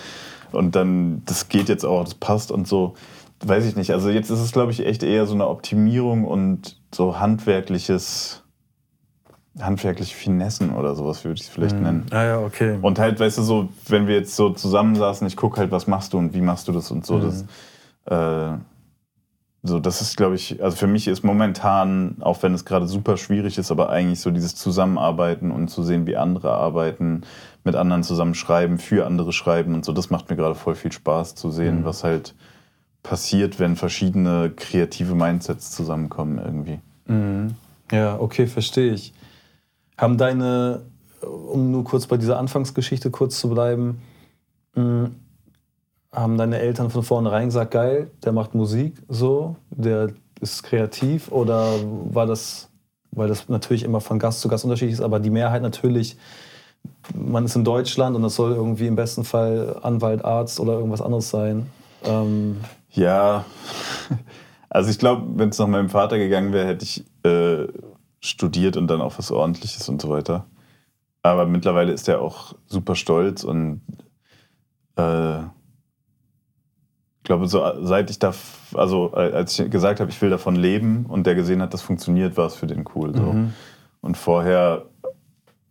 und dann, das geht jetzt auch, das passt und so. Weiß ich nicht. Also jetzt ist es, glaube ich, echt eher so eine Optimierung und so handwerkliches handwerkliche Finessen oder sowas würde ich es vielleicht nennen. Ah ja, okay. Und halt, weißt du, so, wenn wir jetzt so zusammensaßen, ich gucke halt, was machst du und wie machst du das und so. Das, äh, so, das ist, glaube ich, also für mich ist momentan, auch wenn es gerade super schwierig ist, aber eigentlich so dieses Zusammenarbeiten und zu sehen, wie andere arbeiten, mit anderen zusammen schreiben, für andere schreiben und so, das macht mir gerade voll viel Spaß zu sehen, was halt passiert, wenn verschiedene kreative Mindsets zusammenkommen irgendwie. Ja, okay, verstehe ich. Haben deine, um nur kurz bei dieser Anfangsgeschichte kurz zu bleiben, mh, haben deine Eltern von vornherein gesagt, geil, der macht Musik so, der ist kreativ oder war das, weil das natürlich immer von Gast zu Gast unterschiedlich ist, aber die Mehrheit natürlich, man ist in Deutschland und das soll irgendwie im besten Fall Anwalt, Arzt oder irgendwas anderes sein. Ähm, Ja, also ich glaube, wenn es nach meinem Vater gegangen wäre, hätte ich äh, studiert und dann auch was Ordentliches und so weiter. Aber mittlerweile ist er auch super stolz und äh, ich glaube, so, seit ich da, also als ich gesagt habe, ich will davon leben und der gesehen hat, das funktioniert, war es für den cool. So. Und vorher,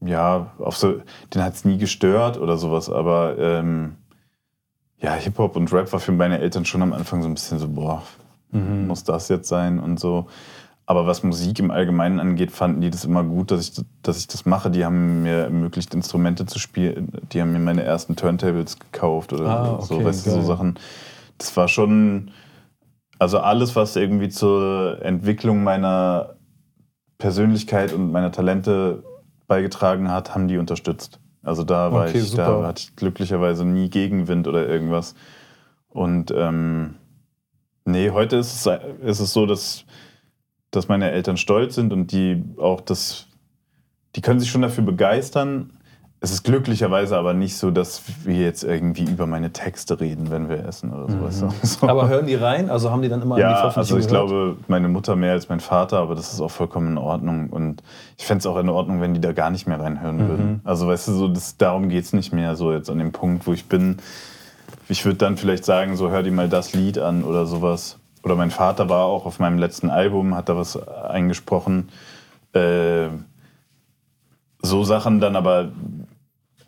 ja, auf so, den hat es nie gestört oder sowas, aber ähm, ja, Hip-Hop und Rap war für meine Eltern schon am Anfang so ein bisschen so, boah, muss das jetzt sein und so. Aber was Musik im Allgemeinen angeht, fanden die das immer gut, dass ich, dass ich das mache. Die haben mir ermöglicht, Instrumente zu spielen. Die haben mir meine ersten Turntables gekauft oder Ah, so, okay, weißt du, so. Sachen. Das war schon, also alles, was irgendwie zur Entwicklung meiner Persönlichkeit und meiner Talente beigetragen hat, haben die unterstützt. Also da war Okay, ich, super. da hatte ich glücklicherweise nie Gegenwind oder irgendwas. Und ähm, nee, heute ist es, ist es so, dass, dass meine Eltern stolz sind und die auch das, die können sich schon dafür begeistern. Es ist glücklicherweise aber nicht so, dass wir jetzt irgendwie über meine Texte reden, wenn wir essen oder so. weißt du? So. Mhm. aber hören die rein? Also haben die dann immer die Ja, Veröffentlichung also ich gehört? glaube, meine Mutter mehr als mein Vater, aber das ist auch vollkommen in Ordnung. Und ich fände es auch in Ordnung, wenn die da gar nicht mehr reinhören Mhm. würden. Also weißt du, so, das, darum geht es nicht mehr so jetzt an dem Punkt, wo ich bin. Ich würde dann vielleicht sagen, so hör dir mal das Lied an oder sowas. Oder mein Vater war auch auf meinem letzten Album, hat da was eingesprochen. Äh, so Sachen dann aber,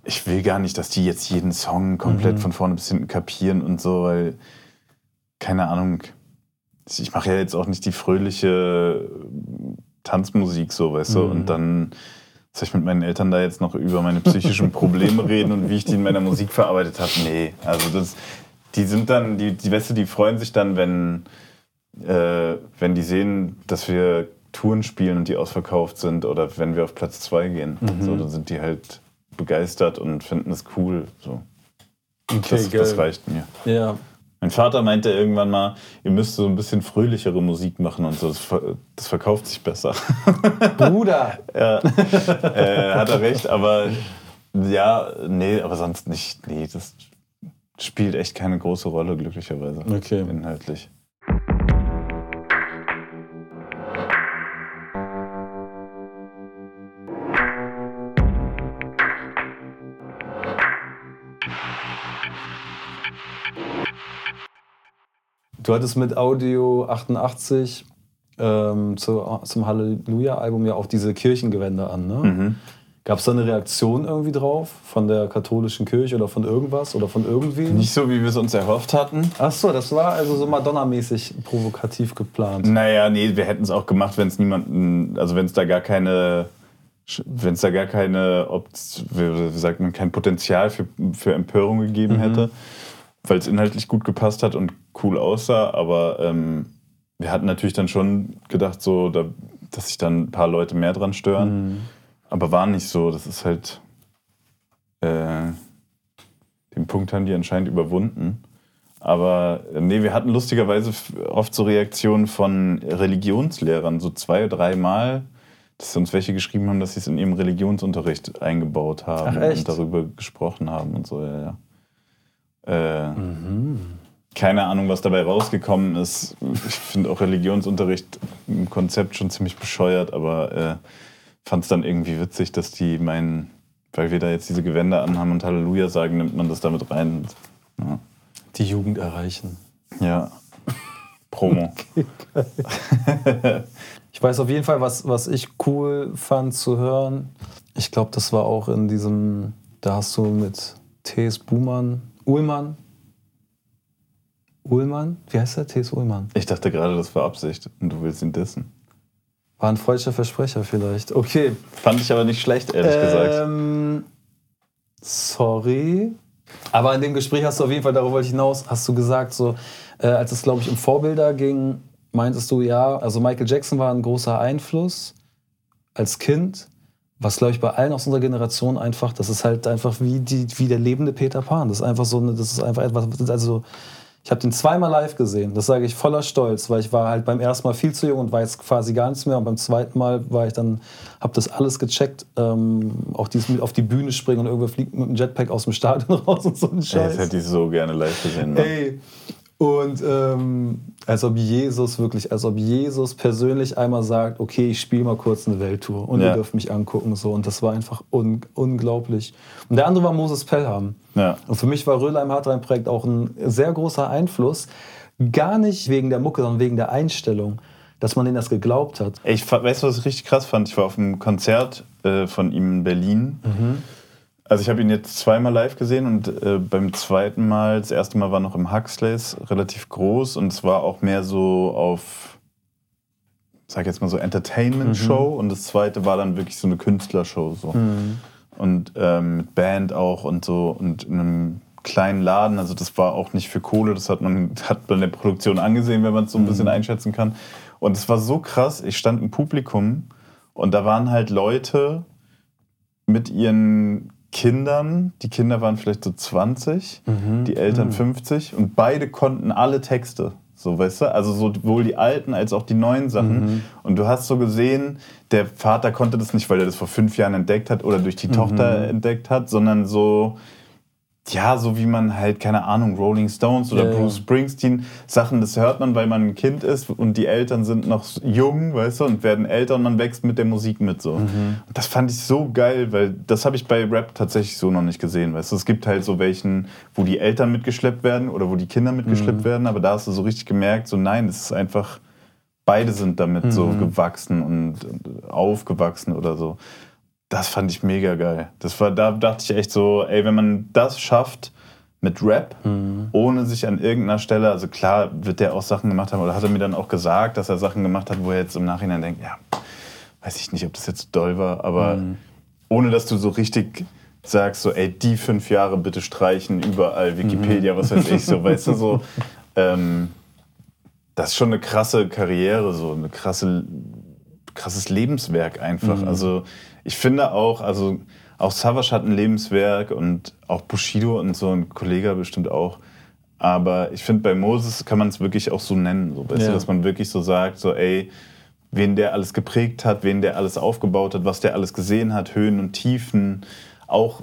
ich will gar nicht, dass die jetzt jeden Song komplett von vorne bis hinten kapieren und so, weil, keine Ahnung, ich mache ja jetzt auch nicht die fröhliche Tanzmusik so, weißt du, und dann soll ich mit meinen Eltern da jetzt noch über meine psychischen Probleme reden und wie ich die in meiner Musik verarbeitet habe? Nee, also das, die sind dann, die, die weißt du, die freuen sich dann, wenn, äh, wenn die sehen, dass wir Touren spielen und die ausverkauft sind oder wenn wir auf Platz zwei gehen. So, dann sind die halt begeistert und finden es cool. So. okay, Das, das reicht mir. Ja. Mein Vater meinte irgendwann mal, ihr müsst so ein bisschen fröhlichere Musik machen und so. Das, ver das verkauft sich besser. Bruder! ja, äh, hat er recht, aber ja, nee, aber sonst nicht. Nee, das spielt echt keine große Rolle, glücklicherweise. Okay. Inhaltlich. Du hattest mit Audio 88 ähm, zu, zum Halleluja-Album ja auch diese Kirchengewänder an. Ne? Mhm. Gab es da eine Reaktion irgendwie drauf von der katholischen Kirche oder von irgendwas oder von irgendwem? Nicht so, wie wir es uns erhofft hatten. Ach so, das war also so Madonna-mäßig provokativ geplant. Naja, nee, wir hätten es auch gemacht, wenn es niemanden, also wenn es da gar keine, wenn es da gar keine, Opt- wie sagt man, kein Potenzial für, für Empörung gegeben hätte, weil es inhaltlich gut gepasst hat und cool aussah, aber ähm, wir hatten natürlich dann schon gedacht, so, da, dass sich dann ein paar Leute mehr dran stören, aber war nicht so, das ist halt, äh, den Punkt haben die anscheinend überwunden. Aber äh, nee, wir hatten lustigerweise oft so Reaktionen von Religionslehrern, so zwei, dreimal, dass uns welche geschrieben haben, dass sie es in ihrem Religionsunterricht eingebaut haben Ach, und darüber gesprochen haben und so, ja, ja. Äh, Keine Ahnung, was dabei rausgekommen ist. Ich finde auch Religionsunterricht im Konzept schon ziemlich bescheuert, aber äh, fand es dann irgendwie witzig, dass die meinen, weil wir da jetzt diese Gewänder anhaben und Halleluja sagen, nimmt man das damit rein. Ja. Die Jugend erreichen. Ja. Promo. Ich weiß auf jeden Fall, was, was ich cool fand zu hören. Ich glaube, das war auch in diesem, da hast du mit T.S. Buhmann, Uhlmann, Uhlmann, wie heißt der? T.S. Uhlmann. Ich dachte gerade, das war Absicht und du willst ihn dissen. War ein freudscher Versprecher vielleicht. Okay. Fand ich aber nicht schlecht, ehrlich gesagt. Ähm, sorry. Aber in dem Gespräch hast du auf jeden Fall, darauf wollte ich hinaus, hast du gesagt, so, äh, als es, glaube ich, um Vorbilder ging, meintest du, ja, also Michael Jackson war ein großer Einfluss als Kind, was, glaube ich, bei allen aus unserer Generation einfach, das ist halt einfach wie, die, wie der lebende Peter Pan. Das ist einfach so, eine, das ist einfach etwas, also ich habe den zweimal live gesehen. Das sage ich voller Stolz, weil ich war halt beim ersten Mal viel zu jung und weiß quasi gar nichts mehr. Und beim zweiten Mal war ich dann, habe das alles gecheckt. Ähm, auch dieses mit auf die Bühne springen und irgendwer fliegt mit dem Jetpack aus dem Stadion raus und so ein Scheiß. das hätte ich so gerne live gesehen. Ne? Ey, und ähm, als ob Jesus wirklich, als ob Jesus persönlich einmal sagt, okay, ich spiele mal kurz eine Welttour und Ja. ihr dürft mich angucken. So. Und das war einfach un unglaublich. Und der andere war Moses Pelham. Ja. Und für mich war Röhler im Hartrein-Projekt auch ein sehr großer Einfluss. Gar nicht wegen der Mucke, sondern wegen der Einstellung, dass man denen das geglaubt hat. Ich du, was ich richtig krass fand? Ich war auf einem Konzert äh, von ihm in Berlin. Also ich habe ihn jetzt zweimal live gesehen und äh, beim zweiten Mal, das erste Mal war noch im Huxleys, relativ groß und es war auch mehr so auf, sag jetzt mal so Entertainment-Show und das zweite war dann wirklich so eine Künstlershow so. Und ähm, mit Band auch und so und in einem kleinen Laden, also das war auch nicht für Kohle, das hat man, hat man in der Produktion angesehen, wenn man es so ein bisschen einschätzen kann. Und es war so krass, ich stand im Publikum und da waren halt Leute mit ihren Kindern, die Kinder waren vielleicht so 20, die Eltern 50 und beide konnten alle Texte. So, weißt du? Also sowohl die alten als auch die neuen Sachen. Und du hast so gesehen, der Vater konnte das nicht, weil er das vor fünf Jahren entdeckt hat oder durch die Tochter entdeckt hat, sondern so, ja, so wie man halt, keine Ahnung, Rolling Stones oder Ja. Bruce Springsteen, Sachen, das hört man, weil man ein Kind ist und die Eltern sind noch jung, weißt du, und werden älter und man wächst mit der Musik mit so. Mhm. Und das fand ich so geil, weil das habe ich bei Rap tatsächlich so noch nicht gesehen, weißt du. Es gibt halt so welchen, wo die Eltern mitgeschleppt werden oder wo die Kinder mitgeschleppt Mhm. werden, aber da hast du so richtig gemerkt, so nein, es ist einfach, beide sind damit so Mhm. gewachsen und und aufgewachsen oder so. Das fand ich mega geil. Das war, da dachte ich echt so, ey, wenn man das schafft mit Rap, ohne sich an irgendeiner Stelle, also klar wird der auch Sachen gemacht haben, oder hat er mir dann auch gesagt, dass er Sachen gemacht hat, wo er jetzt im Nachhinein denkt, ja, weiß ich nicht, ob das jetzt doll war, aber ohne dass du so richtig sagst, so, ey, die fünf Jahre bitte streichen, überall, Wikipedia, was weiß ich, so, weißt du, so, ähm, das ist schon eine krasse Karriere, so eine krasse, krasses Lebenswerk einfach. Also ich finde auch, also auch Savage hat ein Lebenswerk und auch Bushido und so ein Kollege bestimmt auch. Aber ich finde, bei Moses kann man es wirklich auch so nennen, so, weißt Ja. dass man wirklich so sagt, so ey, wen der alles geprägt hat, wen der alles aufgebaut hat, was der alles gesehen hat, Höhen und Tiefen. Auch,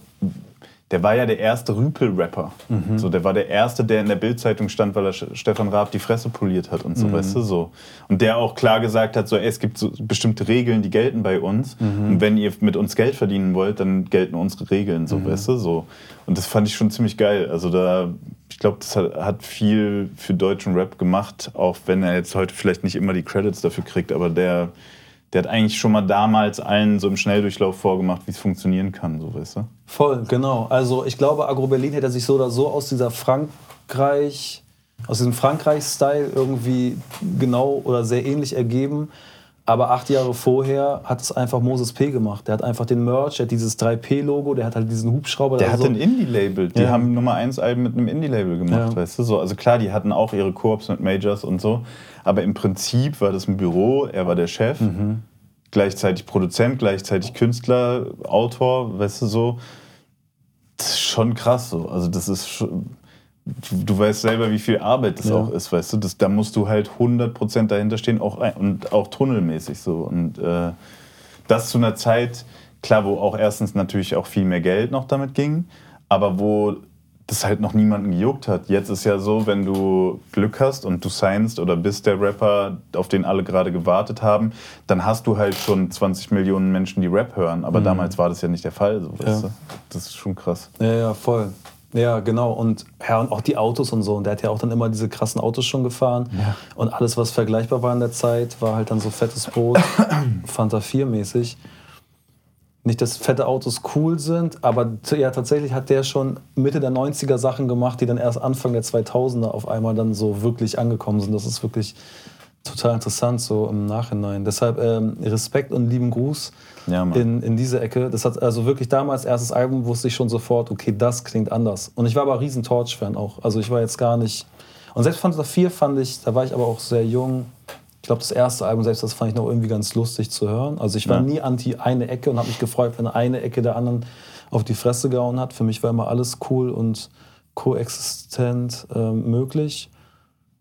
der war ja der erste Rüpel-Rapper. So, der war der erste, der in der Bildzeitung stand, weil er Stefan Raab die Fresse poliert hat und so, weißt du, so. Und der auch klar gesagt hat, so, ey, es gibt so bestimmte Regeln, die gelten bei uns. Und wenn ihr mit uns Geld verdienen wollt, dann gelten unsere Regeln, so, weißt du, so. Und das fand ich schon ziemlich geil. Also da, ich glaube, das hat, hat viel für deutschen Rap gemacht, auch wenn er jetzt heute vielleicht nicht immer die Credits dafür kriegt, aber der, der hat eigentlich schon mal damals allen so im Schnelldurchlauf vorgemacht, wie es funktionieren kann, so weißt du? Voll, genau. Also ich glaube, Agro Berlin hätte sich so oder so aus dieser Frankreich, aus diesem Frankreich-Style irgendwie genau oder sehr ähnlich ergeben. Aber acht Jahre vorher hat es einfach Moses P. gemacht. Der hat einfach den Merch, der hat dieses 3P-Logo, der hat halt diesen Hubschrauber. Der also hat ein Indie-Label. Die Ja. haben Nummer 1 Alben mit einem Indie-Label gemacht, Ja. weißt du? So, also klar, die hatten auch ihre Koops mit Majors und so. Aber im Prinzip war das ein Büro, er war der Chef. Mhm. Gleichzeitig Produzent, gleichzeitig Künstler, Autor, weißt du so. Das ist schon krass so. Also das ist schon, du, du weißt selber, wie viel Arbeit das Ja. auch ist, weißt du. Das, da musst du halt 100% dahinter stehen auch, und auch tunnelmäßig so. Und äh, das zu einer Zeit, klar, wo auch erstens natürlich auch viel mehr Geld noch damit ging, aber wo das halt noch niemanden gejuckt hat. Jetzt ist ja so, wenn du Glück hast und du signst oder bist der Rapper, auf den alle gerade gewartet haben, dann hast du halt schon 20 Millionen Menschen, die Rap hören. Aber damals war das ja nicht der Fall. So, weißt Ja. du? Das ist schon krass. Ja, ja, voll. Ja, genau. Und, ja, und auch die Autos und so. Und der hat ja auch dann immer diese krassen Autos schon gefahren. Ja. Und alles, was vergleichbar war in der Zeit, war halt dann so fettes Brot, Fanta 4-mäßig. Nicht, dass fette Autos cool sind, aber ja, tatsächlich hat der schon Mitte der 90er Sachen gemacht, die dann erst Anfang der 2000er auf einmal dann so wirklich angekommen sind. Das ist wirklich total interessant so im Nachhinein. Deshalb ähm, Respekt und lieben Gruß Ja, in, in diese Ecke. Das hat also wirklich damals, erstes Album, wusste ich schon sofort, okay, das klingt anders. Und ich war aber riesen Torch-Fan auch. Also ich war jetzt gar nicht. Und selbst Fanta 4 fand ich, da war ich aber auch sehr jung. Ich glaube, das erste Album, selbst das fand ich noch irgendwie ganz lustig zu hören. Also ich war Ja. nie anti eine Ecke und habe mich gefreut, wenn eine Ecke der anderen auf die Fresse gehauen hat. Für mich war immer alles cool und koexistent ähm, möglich.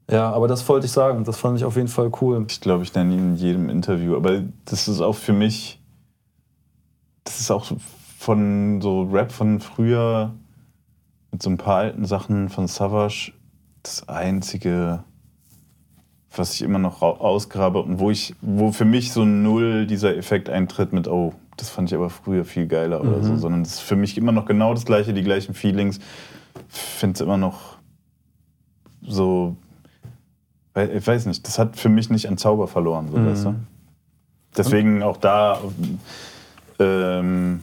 Ja, aber das wollte ich sagen. Das fand ich auf jeden Fall cool. Ich glaube, ich nenne ihn in jedem Interview. Aber das ist auch für mich, das ist auch von so Rap von früher mit so ein paar alten Sachen von Savage das einzige, was ich immer noch ra- ausgrabe und wo ich, wo für mich so null dieser Effekt eintritt mit, oh, das fand ich aber früher viel geiler oder so, sondern es ist für mich immer noch genau das gleiche, die gleichen Feelings. Finde es immer noch so ich weiß nicht, das hat für mich nicht an Zauber verloren, so, weißt du? Deswegen auch da ähm,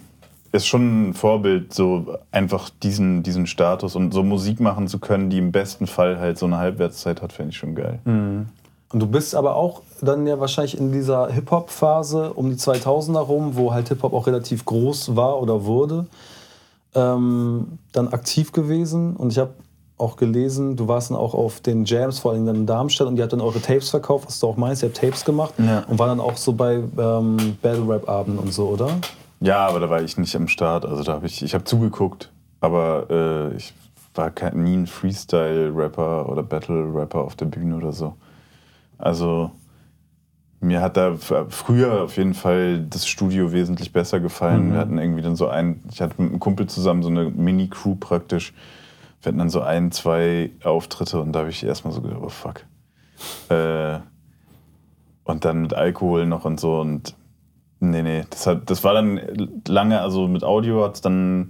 ist schon ein Vorbild, so einfach diesen, diesen Status und so Musik machen zu können, die im besten Fall halt so eine Halbwertszeit hat, finde ich schon geil. Und du bist aber auch dann ja wahrscheinlich in dieser Hip-Hop-Phase um die 2000er rum, wo halt Hip-Hop auch relativ groß war oder wurde, ähm, dann aktiv gewesen. Und ich habe auch gelesen, du warst dann auch auf den Jams, vor allem dann in Darmstadt, und ihr habt dann eure Tapes verkauft, was du auch meinst, ihr habt Tapes gemacht Ja. und war dann auch so bei ähm, Battle-Rap-Abenden und so, oder? Ja, aber da war ich nicht am Start. Also da habe ich, ich habe zugeguckt, aber äh, ich war kein, nie ein Freestyle-Rapper oder Battle-Rapper auf der Bühne oder so. Also mir hat da früher auf jeden Fall das Studio wesentlich besser gefallen. Wir hatten irgendwie dann so ein, ich hatte mit einem Kumpel zusammen so eine Mini-Crew praktisch. Wir hatten dann so ein, zwei Auftritte und da habe ich erstmal so gedacht, oh fuck. Äh, und dann mit Alkohol noch und so und Nee, nee, das, hat, das war dann lange, also mit Audio hat es dann,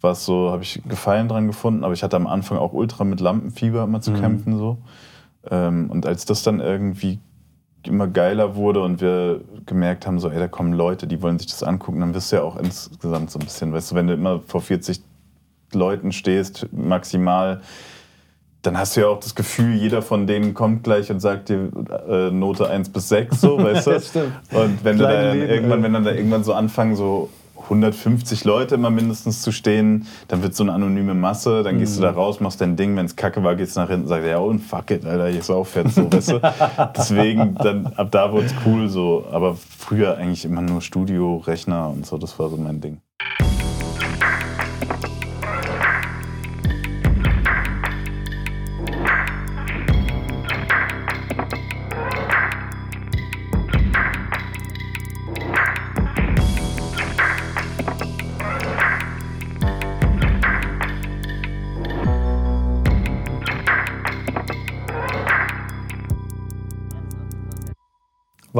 war so, habe ich Gefallen dran gefunden, aber ich hatte am Anfang auch ultra mit Lampenfieber immer zu kämpfen so. Ähm, und als das dann irgendwie immer geiler wurde und wir gemerkt haben, so, ey, da kommen Leute, die wollen sich das angucken, dann wirst du ja auch insgesamt so ein bisschen, weißt du, wenn du immer vor 40 Leuten stehst, maximal, dann hast du ja auch das Gefühl, jeder von denen kommt gleich und sagt dir äh, Note 1 bis 6, so, weißt du? Ja, stimmt. Und wenn du dann Läden, irgendwann, wenn dann da irgendwann so anfangen, so 150 Leute immer mindestens zu stehen, dann wird so eine anonyme Masse, dann gehst du Mhm. da raus, machst dein Ding, wenn es kacke war, gehst du nach hinten und sagst, ja und fuck it, Alter, ich sauf jetzt so, weißt du? Deswegen, dann, ab da wurde es cool so, aber früher eigentlich immer nur Studio, Rechner und so, das war so mein Ding.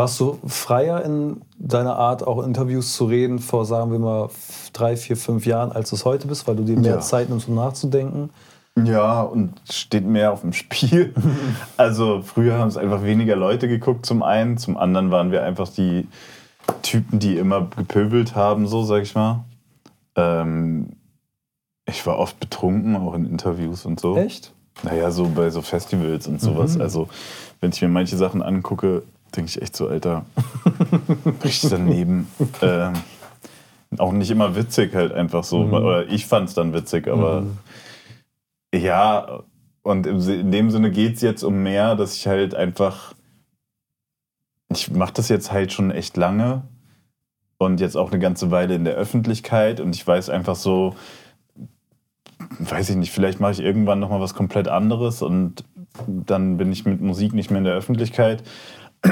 Warst du freier in deiner Art, auch Interviews zu reden, vor, sagen wir mal, drei, vier, fünf Jahren, als du es heute bist, weil du dir mehr Ja. Zeit nimmst, um nachzudenken? Ja, und steht mehr auf dem Spiel. Also früher haben es einfach weniger Leute geguckt zum einen, zum anderen waren wir einfach die Typen, die immer gepöbelt haben, so sag ich mal. Ähm, ich war oft betrunken, auch in Interviews und so. Echt? Naja, so bei so Festivals und sowas. Mhm. Also, wenn ich mir manche Sachen angucke, denke ich echt so, Alter, richtig daneben. ähm, auch nicht immer witzig, halt einfach so. Mhm. Oder ich fand es dann witzig, aber ja, und in dem Sinne geht es jetzt um mehr, dass ich halt einfach. Ich mache das jetzt halt schon echt lange und jetzt auch eine ganze Weile in der Öffentlichkeit und ich weiß einfach so, weiß ich nicht, vielleicht mache ich irgendwann nochmal was komplett anderes und dann bin ich mit Musik nicht mehr in der Öffentlichkeit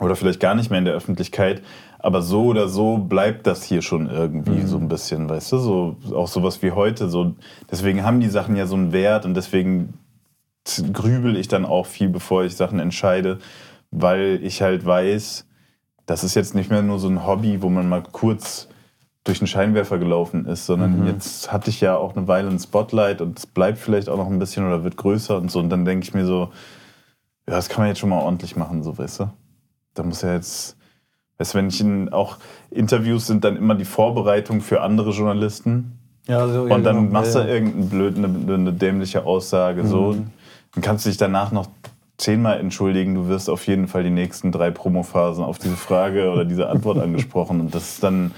oder vielleicht gar nicht mehr in der Öffentlichkeit. Aber so oder so bleibt das hier schon irgendwie so ein bisschen, weißt du? So, auch sowas wie heute. So. Deswegen haben die Sachen ja so einen Wert und deswegen grübel ich dann auch viel, bevor ich Sachen entscheide, weil ich halt weiß, das ist jetzt nicht mehr nur so ein Hobby, wo man mal kurz durch einen Scheinwerfer gelaufen ist, sondern mhm. jetzt hatte ich ja auch eine Weile ein Spotlight und es bleibt vielleicht auch noch ein bisschen oder wird größer und so. Und dann denke ich mir so, ja, das kann man jetzt schon mal ordentlich machen, so weißt du. Da muss ja jetzt, weißt du, wenn ich in, auch Interviews sind dann immer die Vorbereitung für andere Journalisten. Ja, so, ja, und dann genau. machst du ja. irgendeine blöde, eine, eine, dämliche Aussage, mhm. so. Dann kannst du dich danach noch zehnmal entschuldigen, du wirst auf jeden Fall die nächsten drei Promophasen auf diese Frage oder diese Antwort angesprochen. Und das ist dann,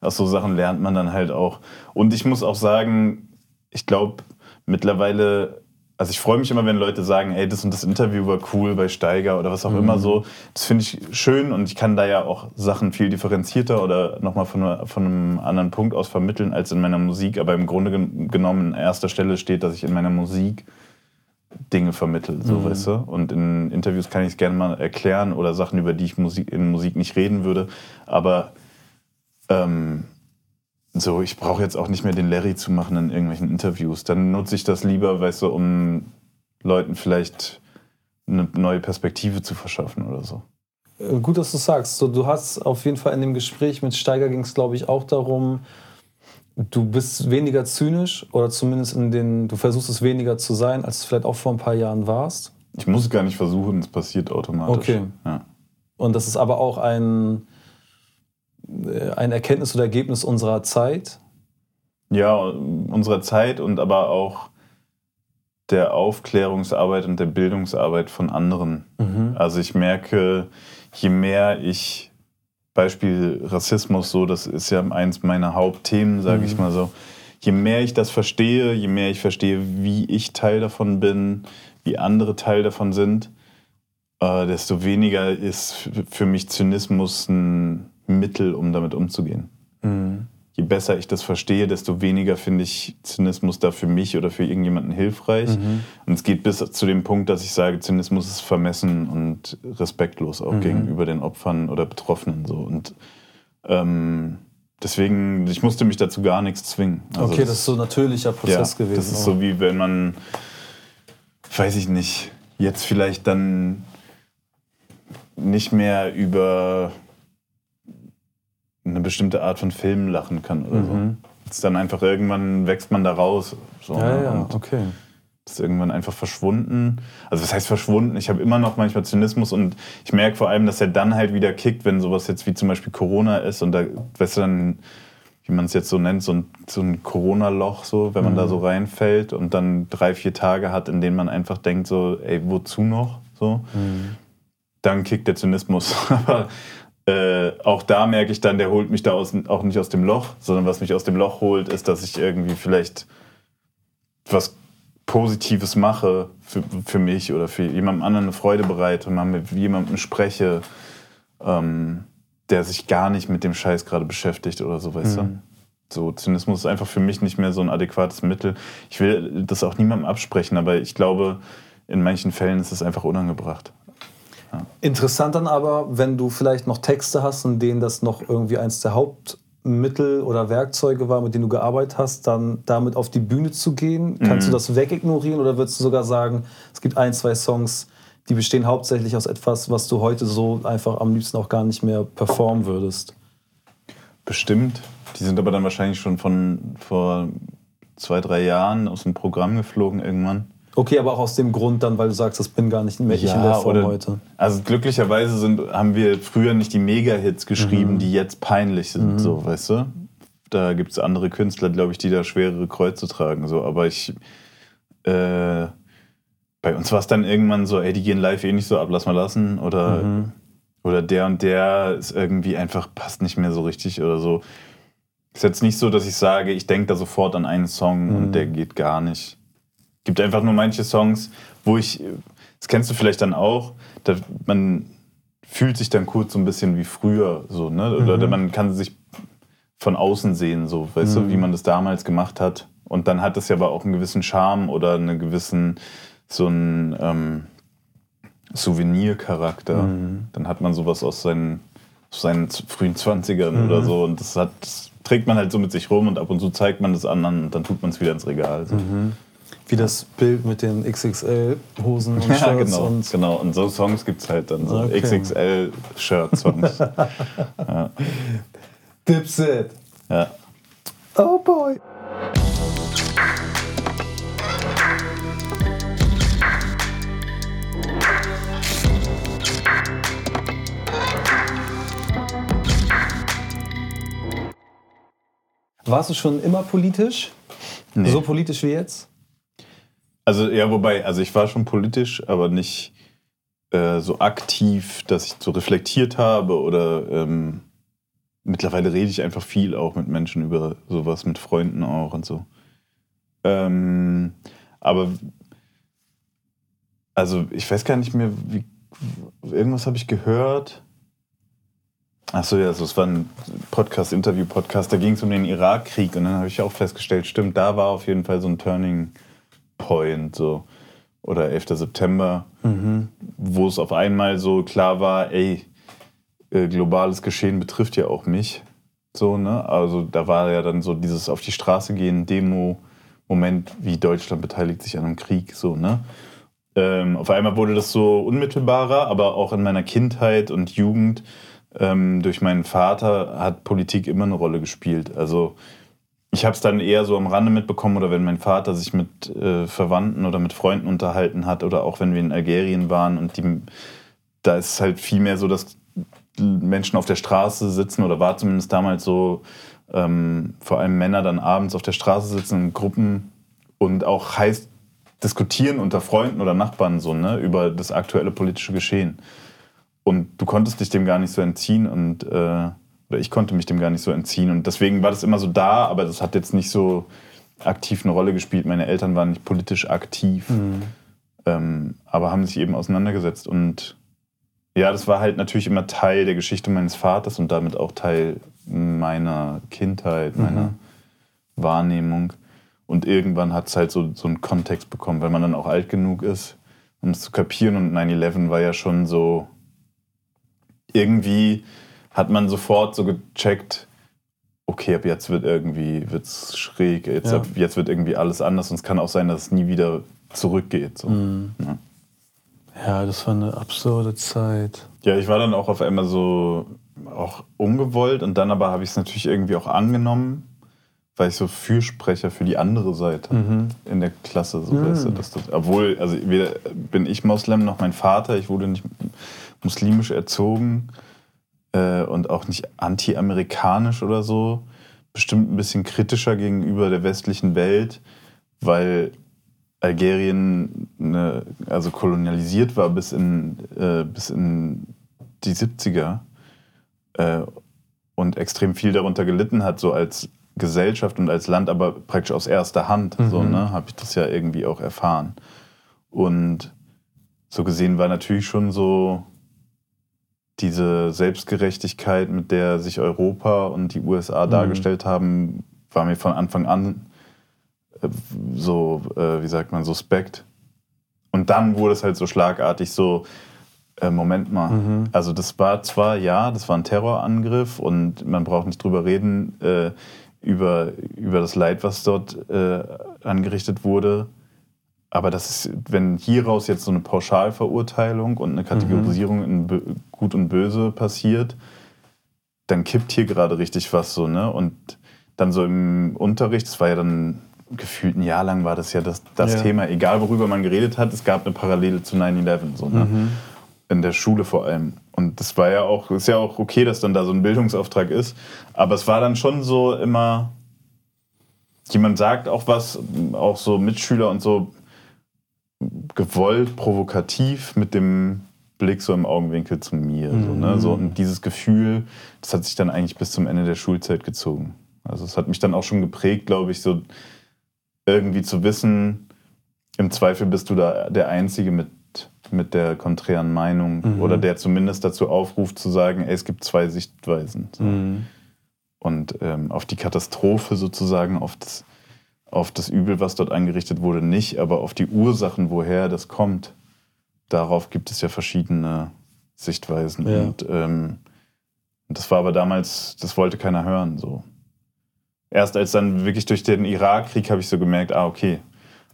aus so Sachen lernt man dann halt auch. Und ich muss auch sagen, ich glaube, mittlerweile, also ich freue mich immer, wenn Leute sagen, ey, das und das Interview war cool bei Steiger oder was auch mhm. immer so. Das finde ich schön und ich kann da ja auch Sachen viel differenzierter oder nochmal von, von einem anderen Punkt aus vermitteln als in meiner Musik. Aber im Grunde genommen an erster Stelle steht, dass ich in meiner Musik Dinge vermittle, so mhm. weißt du. Und in Interviews kann ich es gerne mal erklären oder Sachen, über die ich Musik, in Musik nicht reden würde. Aber ähm, so, ich brauche jetzt auch nicht mehr den Larry zu machen in irgendwelchen Interviews. Dann nutze ich das lieber, weißt du, um Leuten vielleicht eine neue Perspektive zu verschaffen oder so. Äh, gut, dass du sagst. So, du hast auf jeden Fall in dem Gespräch mit Steiger ging es, glaube ich, auch darum, du bist weniger zynisch oder zumindest in den, du versuchst es weniger zu sein, als du vielleicht auch vor ein paar Jahren warst. Ich muss es gar nicht versuchen, es passiert automatisch. Okay. Ja. Und das ist aber auch ein, ein Erkenntnis oder Ergebnis unserer Zeit. Ja, unserer Zeit und aber auch der Aufklärungsarbeit und der Bildungsarbeit von anderen. Mhm. Also ich merke, je mehr ich Beispiel Rassismus, so, das ist ja eins meiner Hauptthemen, sage mhm. ich mal so. Je mehr ich das verstehe, je mehr ich verstehe, wie ich Teil davon bin, wie andere Teil davon sind, äh, desto weniger ist für mich Zynismus ein Mittel, um damit umzugehen. Mhm je besser ich das verstehe, desto weniger finde ich Zynismus da für mich oder für irgendjemanden hilfreich. Mhm. Und es geht bis zu dem Punkt, dass ich sage, Zynismus ist vermessen und respektlos auch mhm. gegenüber den Opfern oder Betroffenen. So. Und ähm, deswegen, ich musste mich dazu gar nichts zwingen. Also okay, das, das, ist so ein natürlicher Prozess ja, gewesen. Das ist so wie wenn man, weiß ich nicht, jetzt vielleicht dann nicht mehr über eine bestimmte Art von Film lachen kann oder mhm. so. Ist dann einfach irgendwann wächst man da raus. So, ja, ne? ja, okay. Ist irgendwann einfach verschwunden. Also was heißt verschwunden? Ich habe immer noch manchmal Zynismus und ich merke vor allem, dass er dann halt wieder kickt, wenn sowas jetzt wie zum Beispiel Corona ist und da, weißt du dann, wie man es jetzt so nennt, so ein, so ein Corona-Loch, so, wenn man mhm. da so reinfällt und dann drei, vier Tage hat, in denen man einfach denkt, so, ey, wozu noch? So. Mhm. Dann kickt der Zynismus. Aber äh, auch da merke ich dann, der holt mich da aus, auch nicht aus dem Loch, sondern was mich aus dem Loch holt, ist, dass ich irgendwie vielleicht was Positives mache für, für mich oder für jemandem anderen eine Freude bereite und mal mit jemandem spreche, ähm, der sich gar nicht mit dem Scheiß gerade beschäftigt oder so, weißt mhm. du? So, Zynismus ist einfach für mich nicht mehr so ein adäquates Mittel. Ich will das auch niemandem absprechen, aber ich glaube, in manchen Fällen ist es einfach unangebracht. Interessant dann aber, wenn du vielleicht noch Texte hast, in denen das noch irgendwie eins der Hauptmittel oder Werkzeuge war, mit denen du gearbeitet hast, dann damit auf die Bühne zu gehen. Kannst mhm. du das wegignorieren oder würdest du sogar sagen, es gibt ein, zwei Songs, die bestehen hauptsächlich aus etwas, was du heute so einfach am liebsten auch gar nicht mehr performen würdest? Bestimmt. Die sind aber dann wahrscheinlich schon von vor zwei, drei Jahren aus dem Programm geflogen irgendwann. Okay, aber auch aus dem Grund dann, weil du sagst, das bin gar nicht mehr ja, in der Form oder, heute. Also glücklicherweise sind, haben wir früher nicht die Mega-Hits geschrieben, mhm. die jetzt peinlich sind, mhm. so, weißt du? Da gibt es andere Künstler, glaube ich, die da schwerere Kreuze tragen, so. Aber ich, äh, bei uns war es dann irgendwann so, ey, die gehen live eh nicht so ab, lass mal lassen. Oder, mhm. oder der und der ist irgendwie einfach, passt nicht mehr so richtig oder so. Ist jetzt nicht so, dass ich sage, ich denke da sofort an einen Song und mhm. der geht gar nicht gibt einfach nur manche Songs, wo ich, das kennst du vielleicht dann auch, da, man fühlt sich dann kurz so ein bisschen wie früher, so, ne? Oder mhm. man kann sich von außen sehen, so, weißt mhm. du, wie man das damals gemacht hat. Und dann hat das ja aber auch einen gewissen Charme oder einen gewissen, so einen ähm, Souvenircharakter. Mhm. Dann hat man sowas aus seinen, aus seinen frühen 20ern oder mhm. so. Und das hat, das trägt man halt so mit sich rum und ab und zu zeigt man das anderen und dann tut man es wieder ins Regal. So. Wie das Bild mit den XXL-Hosen und Shirts. Ja, genau, und genau. Und so Songs gibt es halt dann, so okay. XXL-Shirt-Songs. ja. Dipset. Ja. Oh boy. Warst du schon immer politisch? Nee. So politisch wie jetzt? Also ja, wobei, also ich war schon politisch, aber nicht äh, so aktiv, dass ich so reflektiert habe oder ähm, mittlerweile rede ich einfach viel auch mit Menschen über sowas, mit Freunden auch und so. Ähm, aber also ich weiß gar nicht mehr, wie irgendwas habe ich gehört. Achso, ja, also es war ein Podcast, Interview-Podcast, da ging es um den Irakkrieg und dann habe ich auch festgestellt, stimmt, da war auf jeden Fall so ein Turning Point, so. Oder 11. September, wo es auf einmal so klar war, ey, äh, globales Geschehen betrifft ja auch mich. So, ne? Also da war ja dann so dieses auf die Straße gehen, Demo-Moment, wie Deutschland beteiligt sich an einem Krieg, so, ne? Ähm, auf einmal wurde das so unmittelbarer, aber auch in meiner Kindheit und Jugend ähm, durch meinen Vater hat Politik immer eine Rolle gespielt. Also ich habe es dann eher so am Rande mitbekommen oder wenn mein Vater sich mit äh, Verwandten oder mit Freunden unterhalten hat oder auch wenn wir in Algerien waren und die, da ist halt viel mehr so, dass Menschen auf der Straße sitzen oder war zumindest damals so, ähm, vor allem Männer dann abends auf der Straße sitzen in Gruppen und auch heiß diskutieren unter Freunden oder Nachbarn so, ne, über das aktuelle politische Geschehen. Und du konntest dich dem gar nicht so entziehen und äh, ich konnte mich dem gar nicht so entziehen. Und deswegen war das immer so da, aber das hat jetzt nicht so aktiv eine Rolle gespielt. Meine Eltern waren nicht politisch aktiv, ähm, aber haben sich eben auseinandergesetzt. Und ja, das war halt natürlich immer Teil der Geschichte meines Vaters und damit auch Teil meiner Kindheit, meiner Wahrnehmung. Und irgendwann hat es halt so, so einen Kontext bekommen, weil man dann auch alt genug ist, um es zu kapieren. Und 9-11 war ja schon so, irgendwie hat man sofort so gecheckt, okay, ab jetzt wird irgendwie wird's schräg, jetzt, Ja. ab jetzt wird irgendwie alles anders und es kann auch sein, dass es nie wieder zurückgeht. So. Ja. Ja, das war eine absurde Zeit. Ja, ich war dann auch auf einmal so auch ungewollt und dann aber habe ich es natürlich irgendwie auch angenommen, weil ich so Fürsprecher für die andere Seite in der Klasse so weißt du, dass das, obwohl also weder bin ich Moslem noch mein Vater, ich wurde nicht muslimisch erzogen äh, und auch nicht anti-amerikanisch oder so, bestimmt ein bisschen kritischer gegenüber der westlichen Welt, weil Algerien ne, also kolonialisiert war bis in, äh, bis in die 70er äh, und extrem viel darunter gelitten hat, so als Gesellschaft und als Land, aber praktisch aus erster Hand, so, ne, habe ich das ja irgendwie auch erfahren. Und so gesehen war natürlich schon so diese Selbstgerechtigkeit, mit der sich Europa und die USA dargestellt haben, war mir von Anfang an äh, so, äh, wie sagt man, suspekt. Und dann wurde es halt so schlagartig so, äh, Moment mal, also das war zwar, ja, das war ein Terrorangriff und man braucht nicht drüber reden, äh, über, über das Leid, was dort äh, angerichtet wurde. Aber das ist, wenn hieraus jetzt so eine Pauschalverurteilung und eine Kategorisierung in Bö- Gut und Böse passiert, dann kippt hier gerade richtig was so, ne? Und dann so im Unterricht, das war ja dann gefühlt ein Jahr lang war das ja das, das Ja. Thema, egal worüber man geredet hat, es gab eine Parallele zu 9-11, so, ne? In der Schule vor allem. Und das war ja auch, ist ja auch okay, dass dann da so ein Bildungsauftrag ist. Aber es war dann schon so immer, jemand sagt auch was, auch so Mitschüler und so gewollt, provokativ mit dem Blick so im Augenwinkel zu mir. So, ne? so, und dieses Gefühl, das hat sich dann eigentlich bis zum Ende der Schulzeit gezogen. Also es hat mich dann auch schon geprägt, glaube ich, so irgendwie zu wissen, im Zweifel bist du da der Einzige mit, mit der konträren Meinung oder der zumindest dazu aufruft zu sagen, ey, es gibt zwei Sichtweisen. So. Und ähm, auf die Katastrophe sozusagen, auf das, auf das Übel, was dort angerichtet wurde, nicht, aber auf die Ursachen, woher das kommt, darauf gibt es ja verschiedene Sichtweisen. Ja. Und ähm, das war aber damals, das wollte keiner hören. So. Erst als dann wirklich durch den Irakkrieg habe ich so gemerkt, ah, okay,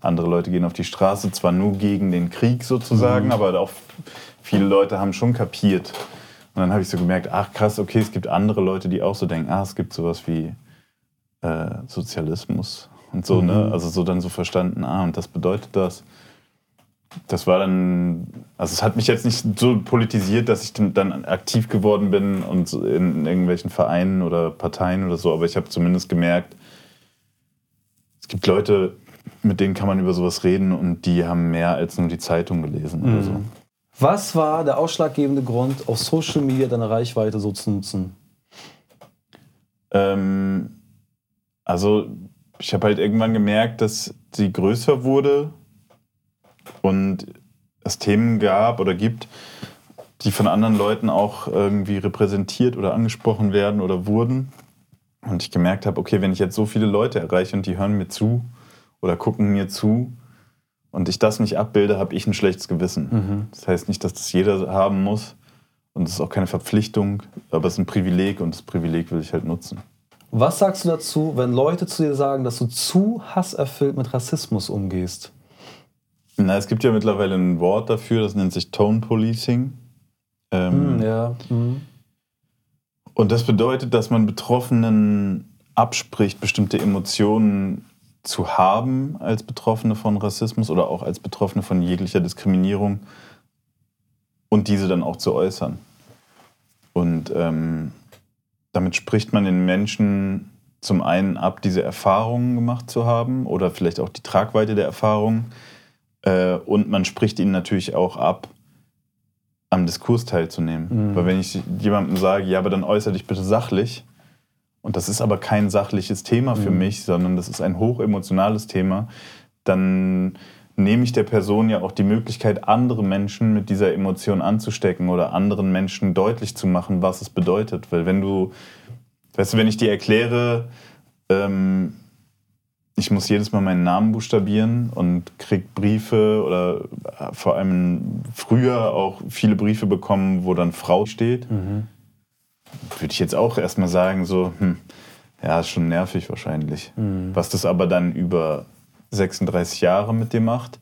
andere Leute gehen auf die Straße, zwar nur gegen den Krieg sozusagen, aber auch viele Leute haben schon kapiert. Und dann habe ich so gemerkt, ach krass, okay, es gibt andere Leute, die auch so denken, ah, es gibt sowas wie äh, Sozialismus und so, ne? mhm. ne? Also so dann so verstanden, ah, und das bedeutet das. Das war dann, also es hat mich jetzt nicht so politisiert, dass ich dann aktiv geworden bin und in irgendwelchen Vereinen oder Parteien oder so, aber ich habe zumindest gemerkt, es gibt Leute, mit denen kann man über sowas reden und die haben mehr als nur die Zeitung gelesen mhm. oder so. Was war der ausschlaggebende Grund, auf Social Media deine Reichweite so zu nutzen? Ähm, also ich habe halt irgendwann gemerkt, dass sie größer wurde und es Themen gab oder gibt, die von anderen Leuten auch irgendwie repräsentiert oder angesprochen werden oder wurden. Und ich gemerkt habe, okay, wenn ich jetzt so viele Leute erreiche und die hören mir zu oder gucken mir zu, und ich das nicht abbilde, habe ich ein schlechtes Gewissen. Mhm. Das heißt nicht, dass das jeder haben muss und es ist auch keine Verpflichtung, aber es ist ein Privileg und das Privileg will ich halt nutzen. Was sagst du dazu, wenn Leute zu dir sagen, dass du zu hasserfüllt mit Rassismus umgehst? Na, es gibt ja mittlerweile ein Wort dafür, das nennt sich Tone Policing. Ähm, mm, ja. Mm. Und das bedeutet, dass man Betroffenen abspricht, bestimmte Emotionen zu haben als Betroffene von Rassismus oder auch als Betroffene von jeglicher Diskriminierung und diese dann auch zu äußern. Und ähm, damit spricht man den Menschen zum einen ab, diese Erfahrungen gemacht zu haben oder vielleicht auch die Tragweite der Erfahrungen. Äh, und man spricht ihnen natürlich auch ab, am Diskurs teilzunehmen. Mhm. Weil wenn ich jemandem sage, ja, aber dann äußere dich bitte sachlich, und das ist aber kein sachliches Thema für mhm. mich, sondern das ist ein hochemotionales Thema, dann nehme ich der Person ja auch die Möglichkeit, andere Menschen mit dieser Emotion anzustecken oder anderen Menschen deutlich zu machen, was es bedeutet. Weil wenn du, weißt du, wenn ich dir erkläre, ähm, ich muss jedes Mal meinen Namen buchstabieren und krieg Briefe oder vor allem früher auch viele Briefe bekommen, wo dann Frau steht. Mhm würde ich jetzt auch erstmal sagen, so, hm, ja, ist schon nervig wahrscheinlich. Mhm. Was das aber dann über 36 Jahre mit dir macht,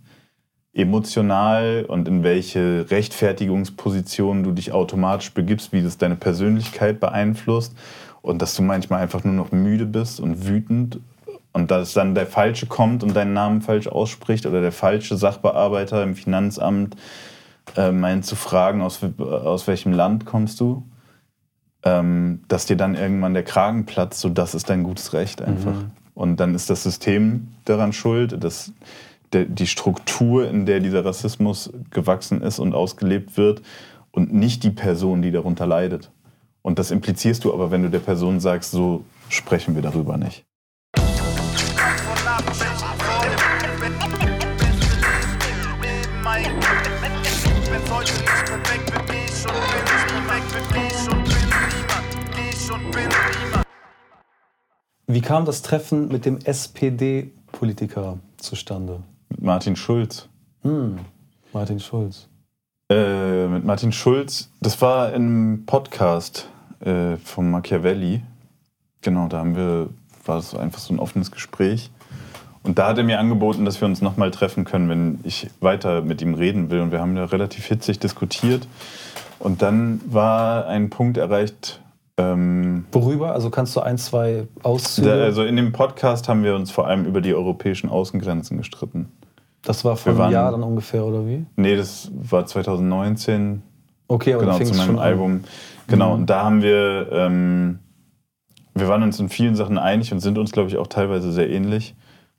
emotional und in welche Rechtfertigungsposition du dich automatisch begibst, wie das deine Persönlichkeit beeinflusst und dass du manchmal einfach nur noch müde bist und wütend und dass dann der Falsche kommt und deinen Namen falsch ausspricht oder der falsche Sachbearbeiter im Finanzamt äh, meint zu fragen, aus, aus welchem Land kommst du ähm, dass dir dann irgendwann der Kragen platzt, so das ist dein gutes Recht einfach. Mhm. Und dann ist das System daran schuld, dass die Struktur, in der dieser Rassismus gewachsen ist und ausgelebt wird und nicht die Person, die darunter leidet. Und das implizierst du aber, wenn du der Person sagst, so sprechen wir darüber nicht. Wie kam das Treffen mit dem SPD-Politiker zustande? Mit Martin Schulz. Hm, Martin Schulz. Äh, mit Martin Schulz, das war im Podcast äh, von Machiavelli. Genau, da haben wir, war das einfach so ein offenes Gespräch. Und da hat er mir angeboten, dass wir uns nochmal treffen können, wenn ich weiter mit ihm reden will. Und wir haben da relativ hitzig diskutiert. Und dann war ein Punkt erreicht, ähm, Worüber? Also kannst du ein, zwei Auszüge? Also in dem Podcast haben wir uns vor allem über die europäischen Außengrenzen gestritten. Das war vor einem Jahr dann ungefähr, oder wie? Nee, das war 2019. Okay, aber genau, zu meinem Album. An. Genau, mhm. und da haben wir, ähm, wir waren uns in vielen Sachen einig und sind uns, glaube ich, auch teilweise sehr ähnlich.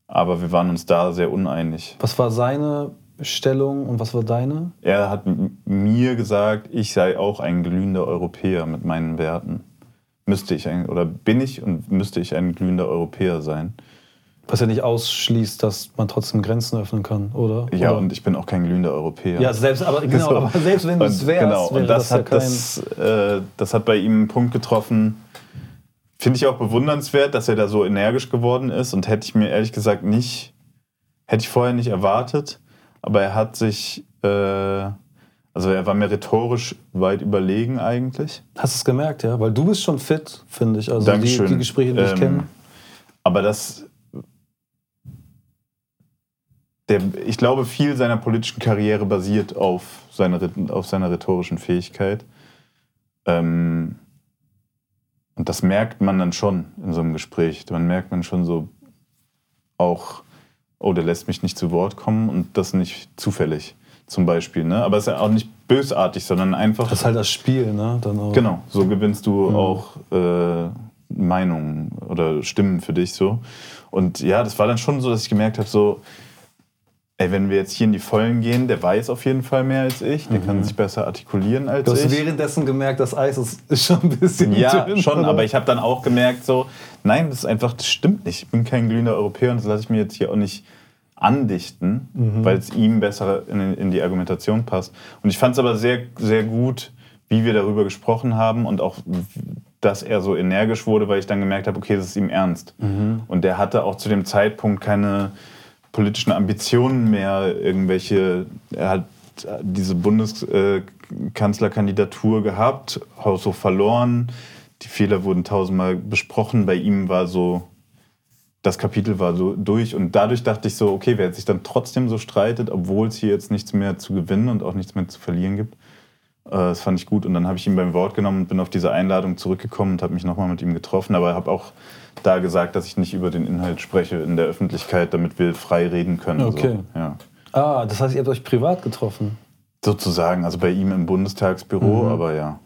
Aber wir waren uns da sehr uneinig. Was war seine Stellung und was war deine? Er hat mir gesagt, ich sei auch ein glühender Europäer mit meinen Werten. Müsste ich ein, oder bin ich und müsste ich ein glühender Europäer sein. Was ja nicht ausschließt, dass man trotzdem Grenzen öffnen kann, oder? Ja, oder? und ich bin auch kein glühender Europäer. Ja, selbst, aber, genau, so. aber selbst wenn du es wärst, genau. und das, das, hat, ja das, äh, das hat bei ihm einen Punkt getroffen. Finde ich auch bewundernswert, dass er da so energisch geworden ist und hätte ich mir ehrlich gesagt nicht, hätte ich vorher nicht erwartet aber er hat sich, äh, also er war mir rhetorisch weit überlegen eigentlich. Hast du es gemerkt, ja? Weil du bist schon fit, finde ich. Also Dankeschön. Die, die Gespräche, die ich ähm, kenne. Aber das, der, ich glaube, viel seiner politischen Karriere basiert auf seiner, auf seiner rhetorischen Fähigkeit. Ähm, und das merkt man dann schon in so einem Gespräch. Man merkt man schon so auch, oh, der lässt mich nicht zu Wort kommen und das nicht zufällig zum Beispiel. Ne? Aber es ist ja auch nicht bösartig, sondern einfach. Das ist halt das Spiel, ne? Dann auch. Genau, so gewinnst du mhm. auch äh, Meinungen oder Stimmen für dich so. Und ja, das war dann schon so, dass ich gemerkt habe, so, ey, wenn wir jetzt hier in die Vollen gehen, der weiß auf jeden Fall mehr als ich, der mhm. kann sich besser artikulieren als ich. Du hast ich. währenddessen gemerkt, das Eis ist, schon ein bisschen Ja, dünn, schon, oder? aber ich habe dann auch gemerkt, so, nein, das ist einfach, das stimmt nicht. Ich bin kein glühender Europäer und das lasse ich mir jetzt hier auch nicht andichten, mhm. weil es ihm besser in, in, die Argumentation passt. Und ich fand es aber sehr, sehr gut, wie wir darüber gesprochen haben und auch, dass er so energisch wurde, weil ich dann gemerkt habe, okay, das ist ihm ernst. Mhm. Und der hatte auch zu dem Zeitpunkt keine politischen Ambitionen mehr, irgendwelche, er hat diese Bundeskanzlerkandidatur gehabt, so verloren, die Fehler wurden tausendmal besprochen, bei ihm war so, das Kapitel war so durch. Und dadurch dachte ich so, okay, wer sich dann trotzdem so streitet, obwohl es hier jetzt nichts mehr zu gewinnen und auch nichts mehr zu verlieren gibt, äh, das fand ich gut. Und dann habe ich ihn beim Wort genommen und bin auf diese Einladung zurückgekommen und habe mich nochmal mit ihm getroffen, aber habe auch da gesagt, dass ich nicht über den Inhalt spreche in der Öffentlichkeit, damit wir frei reden können. Okay. So, ja. Ah, das heißt, ihr habt euch privat getroffen? Sozusagen, also bei ihm im Bundestagsbüro, mhm. aber ja.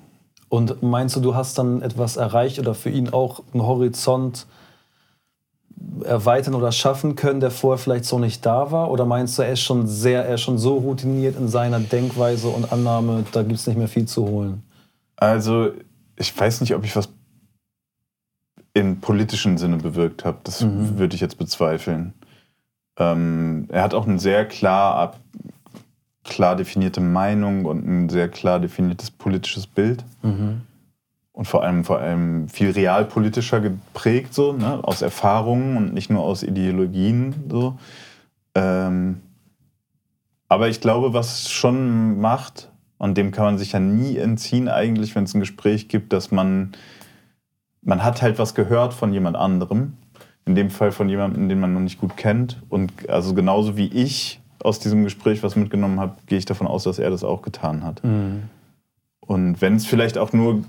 Und meinst du, du hast dann etwas erreicht oder für ihn auch einen Horizont erweitern oder schaffen können, der vorher vielleicht so nicht da war? Oder meinst du, er ist schon sehr, er ist schon so routiniert in seiner Denkweise und Annahme, da gibt es nicht mehr viel zu holen? Also, ich weiß nicht, ob ich was im politischen Sinne bewirkt habe. Das mhm. würde ich jetzt bezweifeln. Ähm, er hat auch eine sehr klar, klar definierte Meinung und ein sehr klar definiertes politisches Bild. Mhm. Und vor allem, vor allem viel realpolitischer geprägt, so, ne? aus Erfahrungen und nicht nur aus Ideologien. So. Ähm, aber ich glaube, was es schon macht, und dem kann man sich ja nie entziehen, eigentlich, wenn es ein Gespräch gibt, dass man man hat halt was gehört von jemand anderem. In dem Fall von jemandem, den man noch nicht gut kennt. Und also genauso wie ich aus diesem Gespräch was mitgenommen habe, gehe ich davon aus, dass er das auch getan hat. Mhm. Und wenn es vielleicht auch nur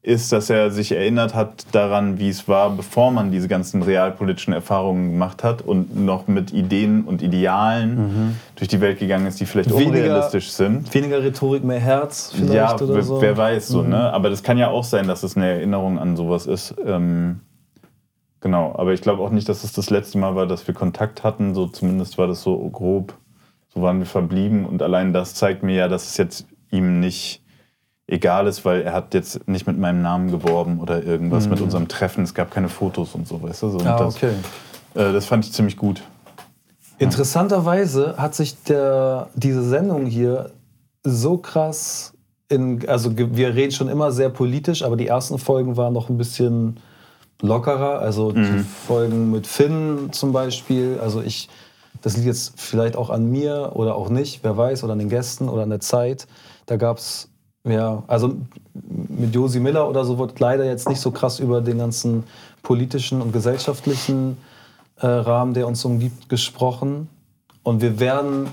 ist, dass er sich erinnert hat daran, wie es war, bevor man diese ganzen realpolitischen Erfahrungen gemacht hat und noch mit Ideen und Idealen mhm. durch die Welt gegangen ist, die vielleicht weniger, unrealistisch sind. Weniger Rhetorik, mehr Herz vielleicht ja, oder so. wer weiß so, mhm. ne? Aber das kann ja auch sein, dass es eine Erinnerung an sowas ist. Ähm, genau, aber ich glaube auch nicht, dass es das letzte Mal war, dass wir Kontakt hatten. So zumindest war das so grob, so waren wir verblieben und allein das zeigt mir ja, dass es jetzt ihm nicht egal ist, weil er hat jetzt nicht mit meinem Namen geworben oder irgendwas mhm. mit unserem Treffen. Es gab keine Fotos und so, weißt du? So, ah, okay. Das, äh, das fand ich ziemlich gut. Interessanterweise hat sich der, diese Sendung hier so krass in, also wir reden schon immer sehr politisch, aber die ersten Folgen waren noch ein bisschen lockerer. Also mhm. die Folgen mit Finn zum Beispiel. Also ich, das liegt jetzt vielleicht auch an mir oder auch nicht, wer weiß, oder an den Gästen oder an der Zeit. Da gab es ja, also mit Josi Miller oder so wird leider jetzt nicht so krass über den ganzen politischen und gesellschaftlichen äh, Rahmen, der uns umgibt, gesprochen. Und wir werden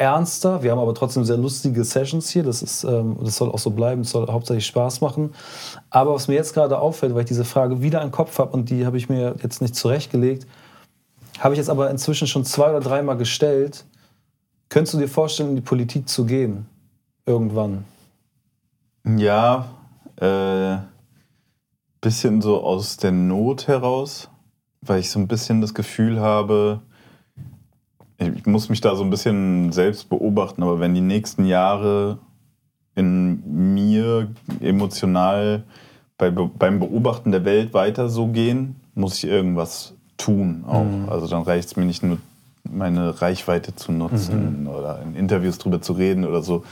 ernster. Wir haben aber trotzdem sehr lustige Sessions hier. Das, ist, ähm, das soll auch so bleiben. Es soll hauptsächlich Spaß machen. Aber was mir jetzt gerade auffällt, weil ich diese Frage wieder im Kopf habe und die habe ich mir jetzt nicht zurechtgelegt, habe ich jetzt aber inzwischen schon zwei oder dreimal gestellt. Könntest du dir vorstellen, in die Politik zu gehen? Irgendwann? Ja, äh, bisschen so aus der Not heraus, weil ich so ein bisschen das Gefühl habe, ich muss mich da so ein bisschen selbst beobachten, aber wenn die nächsten Jahre in mir emotional bei, beim Beobachten der Welt weiter so gehen, muss ich irgendwas tun auch. Mhm. Also dann reicht es mir nicht nur, meine Reichweite zu nutzen mhm. oder in Interviews drüber zu reden oder so,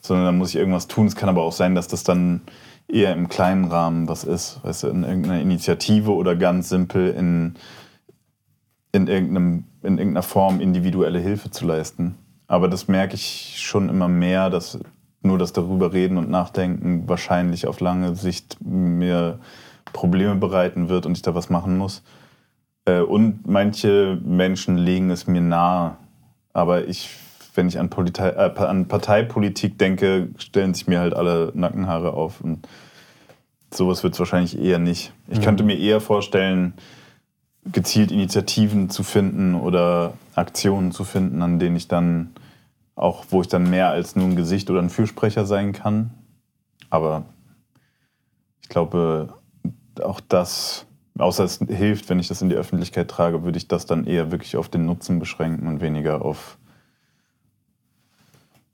sondern dann muss ich irgendwas tun. Es kann aber auch sein, dass das dann eher im kleinen Rahmen was ist, weißt du, in irgendeiner Initiative oder ganz simpel in, in, irgendeinem, in irgendeiner Form individuelle Hilfe zu leisten. Aber das merke ich schon immer mehr, dass nur das darüber reden und nachdenken wahrscheinlich auf lange Sicht mir Probleme bereiten wird und ich da was machen muss. Äh, und manche Menschen legen es mir nahe, aber ich wenn ich an, Politei, äh, an Parteipolitik denke, stellen sich mir halt alle Nackenhaare auf. Und sowas wird es wahrscheinlich eher nicht. Ich mhm. könnte mir eher vorstellen, gezielt Initiativen zu finden oder Aktionen zu finden, an denen ich dann auch, wo ich dann mehr als nur ein Gesicht oder ein Fürsprecher sein kann. Aber ich glaube, auch das, außer es hilft, wenn ich das in die Öffentlichkeit trage, würde ich das dann eher wirklich auf den Nutzen beschränken und weniger auf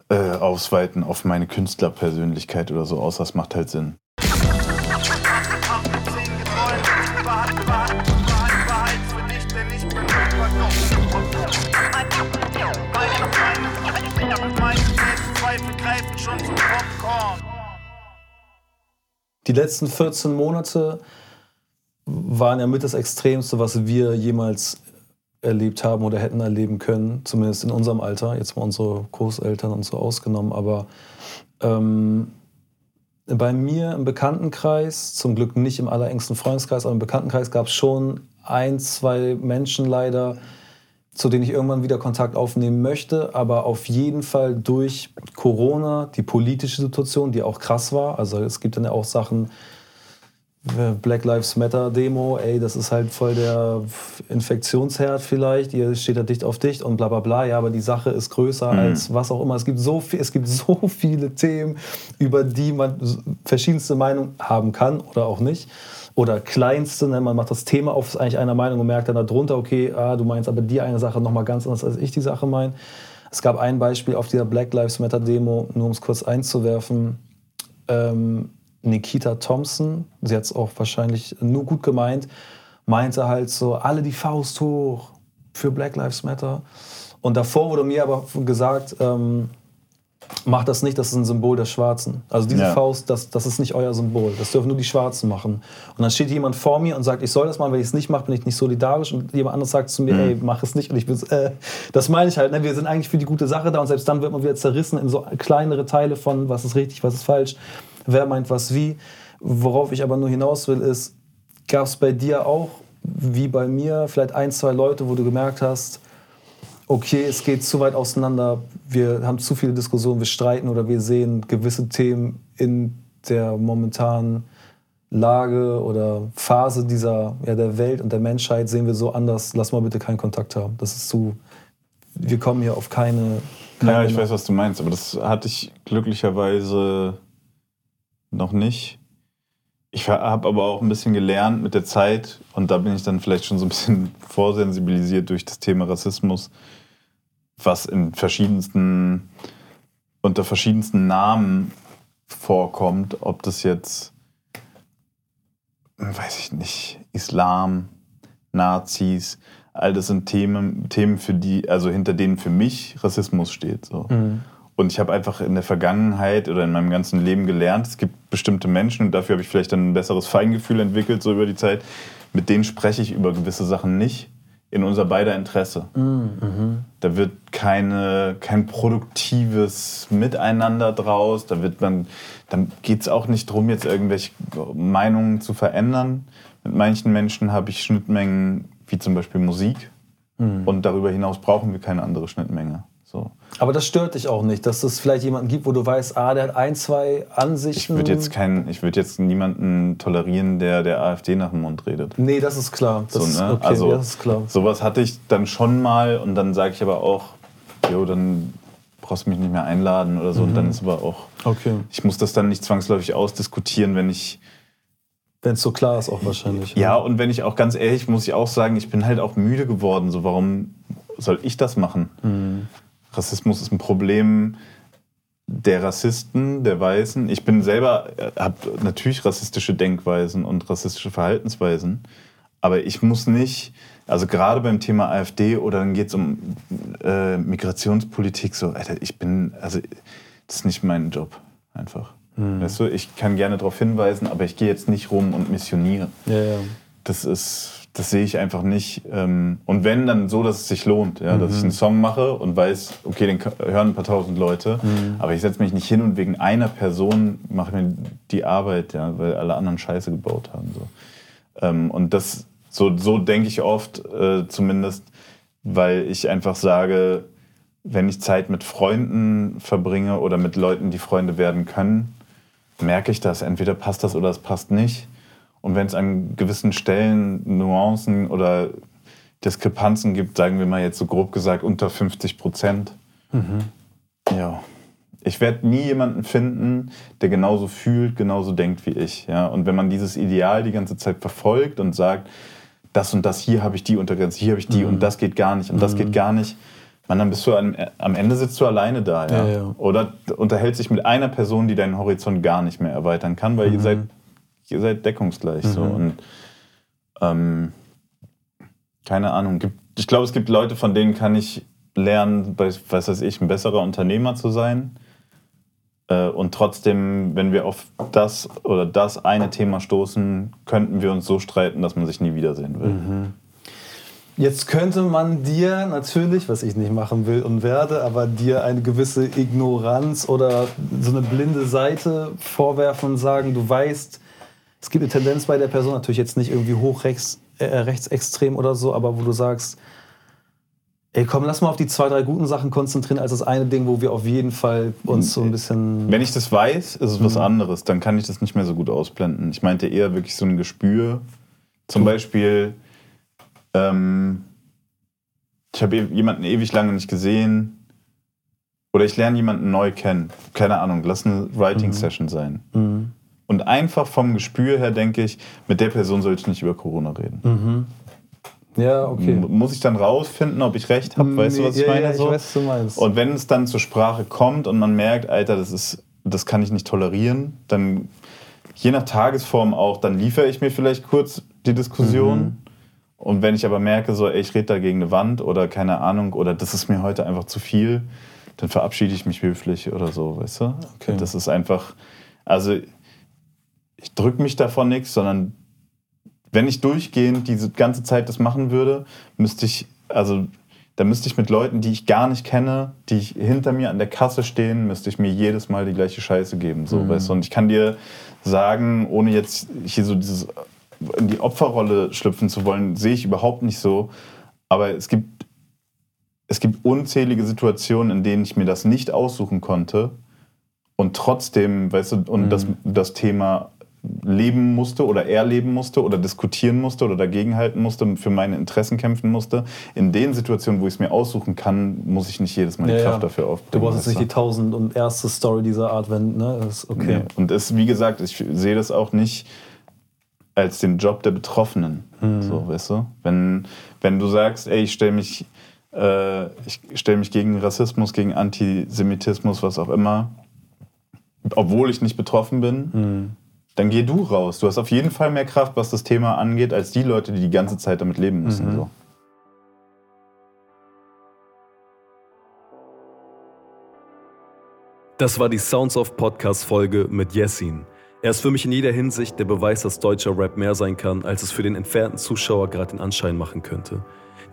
äh, ausweiten auf meine Künstlerpersönlichkeit oder so, außer es macht halt Sinn. Die letzten 14 Monate waren ja mit das Extremste, was wir jemals erlebt haben oder hätten erleben können, zumindest in unserem Alter. Jetzt mal unsere Großeltern und so ausgenommen, aber ähm, bei mir im Bekanntenkreis, zum Glück nicht im allerengsten Freundeskreis, aber im Bekanntenkreis gab es schon ein, zwei Menschen leider, zu denen ich irgendwann wieder Kontakt aufnehmen möchte, aber auf jeden Fall durch Corona, die politische Situation, die auch krass war. Also es gibt dann ja auch Sachen, Black Lives Matter Demo, ey, das ist halt voll der Infektionsherd vielleicht, ihr steht da dicht auf dicht und bla bla bla, ja, aber die Sache ist größer mhm. als was auch immer. Es gibt, so viel, es gibt so viele Themen, über die man verschiedenste Meinungen haben kann oder auch nicht. Oder kleinste, ne? man macht das Thema auf, eigentlich einer Meinung und merkt dann darunter, okay, ah, du meinst aber die eine Sache nochmal ganz anders, als ich die Sache meine. Es gab ein Beispiel auf dieser Black Lives Matter Demo, nur um es kurz einzuwerfen. Ähm, Nikita Thompson, sie hat es auch wahrscheinlich nur gut gemeint, meinte halt so, alle die Faust hoch für Black Lives Matter. Und davor wurde mir aber gesagt, ähm, macht das nicht, das ist ein Symbol der Schwarzen. Also diese ja. Faust, das, das ist nicht euer Symbol. Das dürfen nur die Schwarzen machen. Und dann steht jemand vor mir und sagt, ich soll das machen, wenn ich es nicht mache, bin ich nicht solidarisch. Und jemand anderes sagt zu mir, mhm. ey, mach es nicht. Und ich bin, äh, das meine ich halt. Ne? Wir sind eigentlich für die gute Sache da und selbst dann wird man wieder zerrissen in so kleinere Teile von, was ist richtig, was ist falsch wer meint was wie. Worauf ich aber nur hinaus will, ist, gab es bei dir auch, wie bei mir, vielleicht ein, zwei Leute, wo du gemerkt hast, okay, es geht zu weit auseinander, wir haben zu viele Diskussionen, wir streiten oder wir sehen gewisse Themen in der momentanen Lage oder Phase dieser, ja, der Welt und der Menschheit sehen wir so anders, lass mal bitte keinen Kontakt haben. Das ist zu, wir kommen hier auf keine... keine ja, ich weiß, was du meinst, aber das hatte ich glücklicherweise noch nicht. Ich habe aber auch ein bisschen gelernt mit der Zeit und da bin ich dann vielleicht schon so ein bisschen vorsensibilisiert durch das Thema Rassismus, was in verschiedensten, unter verschiedensten Namen vorkommt, ob das jetzt, weiß ich nicht, Islam, Nazis, all das sind Themen, Themen für die, also hinter denen für mich Rassismus steht. So. Mhm. Und ich habe einfach in der Vergangenheit oder in meinem ganzen Leben gelernt, es gibt bestimmte Menschen und dafür habe ich vielleicht dann ein besseres Feingefühl entwickelt, so über die Zeit. Mit denen spreche ich über gewisse Sachen nicht in unser beider Interesse. Mhm. Da wird keine, kein produktives Miteinander draus. Da wird man, dann geht es auch nicht darum, jetzt irgendwelche Meinungen zu verändern. Mit manchen Menschen habe ich Schnittmengen, wie zum Beispiel Musik. Mhm. Und darüber hinaus brauchen wir keine andere Schnittmenge. So. Aber das stört dich auch nicht, dass es vielleicht jemanden gibt, wo du weißt, ah, der hat ein, zwei Ansichten. Ich würde jetzt, kein, würd jetzt niemanden tolerieren, der der AfD nach dem Mund redet. Nee, das ist klar. Das, so, ne? okay, also, das ist klar. Sowas hatte ich dann schon mal und dann sage ich aber auch, jo, dann brauchst du mich nicht mehr einladen oder so. Mhm. Und dann mhm. ist aber auch, okay. ich muss das dann nicht zwangsläufig ausdiskutieren, wenn ich wenn es so klar ist, auch wahrscheinlich. Ja, ja, und wenn ich auch ganz ehrlich, muss ich auch sagen, ich bin halt auch müde geworden. So, warum soll ich das machen? Mhm. Rassismus ist ein Problem der Rassisten, der Weißen. Ich bin selber, äh, habe natürlich rassistische Denkweisen und rassistische Verhaltensweisen, aber ich muss nicht, also gerade beim Thema AfD oder dann geht es um äh, Migrationspolitik, so, Alter, ich bin, also das ist nicht mein Job einfach. Hm. Weißt du, ich kann gerne darauf hinweisen, aber ich gehe jetzt nicht rum und missioniere. Ja, ja. Das ist das sehe ich einfach nicht. Ähm, und wenn, dann so, dass es sich lohnt. Ja? Dass mhm. ich einen Song mache und weiß, okay, den hören ein paar tausend Leute. Mhm. Aber ich setze mich nicht hin und wegen einer Person mache mir die Arbeit, ja, weil alle anderen Scheiße gebaut haben. So. Ähm, und das, so, so denke ich oft äh, zumindest, weil ich einfach sage, wenn ich Zeit mit Freunden verbringe oder mit Leuten, die Freunde werden können, merke ich das. Entweder passt das oder es passt nicht. Und wenn es an gewissen Stellen Nuancen oder Diskrepanzen gibt, sagen wir mal jetzt so grob gesagt unter 50 Prozent, mhm. ja, ich werde nie jemanden finden, der genauso fühlt, genauso denkt wie ich. Ja? Und wenn man dieses Ideal die ganze Zeit verfolgt und sagt, das und das, hier habe ich die Untergrenze, hier habe ich die mhm. und das geht gar nicht und mhm. das geht gar nicht, man, dann bist du am, am Ende sitzt du alleine da. Ja? Ja, ja. Oder unterhält sich mit einer Person, die deinen Horizont gar nicht mehr erweitern kann, weil ihr, mhm. seid, ihr seid deckungsgleich. So. Mhm. Und ähm, keine Ahnung, ich glaube, es gibt Leute, von denen kann ich lernen, was weiß ich, ein besserer Unternehmer zu sein äh, und trotzdem, wenn wir auf das oder das eine Thema stoßen, könnten wir uns so streiten, dass man sich nie wiedersehen will. Mhm. Jetzt könnte man dir natürlich, was ich nicht machen will und werde, aber dir eine gewisse Ignoranz oder so eine blinde Seite vorwerfen und sagen, du weißt, es gibt eine Tendenz bei der Person, natürlich jetzt nicht irgendwie hochrechts, äh, rechtsextrem oder so, aber wo du sagst, Ey, komm, lass mal auf die zwei, drei guten Sachen konzentrieren, als das eine Ding, wo wir auf jeden Fall uns so ein bisschen. Wenn ich das weiß, ist es was mhm. anderes. Dann kann ich das nicht mehr so gut ausblenden. Ich meinte eher wirklich so ein Gespür. Zum Beispiel, ähm, ich habe jemanden ewig lange nicht gesehen. Oder ich lerne jemanden neu kennen. Keine Ahnung, lass eine Writing-Session mhm. sein. Mhm. Und einfach vom Gespür her denke ich, mit der Person sollte ich nicht über Corona reden. Mhm. Ja, okay. Muss ich dann rausfinden, ob ich recht habe? Weißt nee, du, was ich ja, meine? Ja, ich weiß, was du meinst. Und wenn es dann zur Sprache kommt und man merkt, Alter, das ist, das kann ich nicht tolerieren, dann je nach Tagesform auch, dann liefere ich mir vielleicht kurz die Diskussion. Mhm. Und wenn ich aber merke, so, ey, ich rede da gegen eine Wand oder keine Ahnung, oder das ist mir heute einfach zu viel, dann verabschiede ich mich höflich oder so, weißt du? Okay. Das ist einfach, also ich drücke mich davon nichts, sondern wenn ich durchgehend diese ganze Zeit das machen würde, müsste ich, also da müsste ich mit Leuten, die ich gar nicht kenne, die hinter mir an der Kasse stehen, müsste ich mir jedes Mal die gleiche Scheiße geben. So, mhm. weißt du? Und ich kann dir sagen, ohne jetzt hier so dieses in die Opferrolle schlüpfen zu wollen, sehe ich überhaupt nicht so. Aber es gibt, es gibt unzählige Situationen, in denen ich mir das nicht aussuchen konnte. Und trotzdem, weißt du, und mhm. das, das Thema leben musste oder erleben musste oder diskutieren musste oder dagegenhalten musste, für meine Interessen kämpfen musste. In den Situationen, wo ich es mir aussuchen kann, muss ich nicht jedes Mal die ja, Kraft ja. dafür aufbringen. Du brauchst jetzt nicht die tausend und erste Story dieser Art, wenn, ne? Das ist okay. Nee. Und es, wie gesagt, ich sehe das auch nicht als den Job der Betroffenen. Mhm. So, weißt du? Wenn, wenn du sagst, ey, ich stelle mich, äh, ich stelle mich gegen Rassismus, gegen Antisemitismus, was auch immer, obwohl ich nicht betroffen bin, mhm dann geh du raus. Du hast auf jeden Fall mehr Kraft, was das Thema angeht, als die Leute, die die ganze Zeit damit leben müssen. Mhm. So. Das war die Sounds of Podcast Folge mit Jessin. Er ist für mich in jeder Hinsicht der Beweis, dass deutscher Rap mehr sein kann, als es für den entfernten Zuschauer gerade den Anschein machen könnte.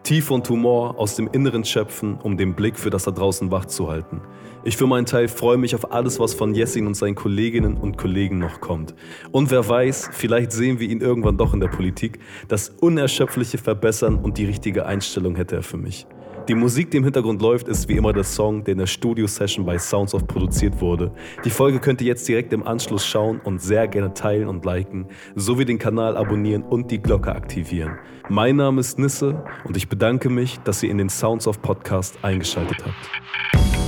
Tiefe und Humor aus dem Inneren schöpfen, um den Blick für das da draußen wach zu halten. Ich für meinen Teil freue mich auf alles, was von Jessin und seinen Kolleginnen und Kollegen noch kommt. Und wer weiß, vielleicht sehen wir ihn irgendwann doch in der Politik. Das Unerschöpfliche verbessern und die richtige Einstellung hätte er für mich. Die Musik, die im Hintergrund läuft, ist wie immer der Song, der in der Studio-Session bei Sounds of produziert wurde. Die Folge könnt ihr jetzt direkt im Anschluss schauen und sehr gerne teilen und liken, sowie den Kanal abonnieren und die Glocke aktivieren. Mein Name ist Nisse und ich bedanke mich, dass ihr in den Sounds of Podcast eingeschaltet habt.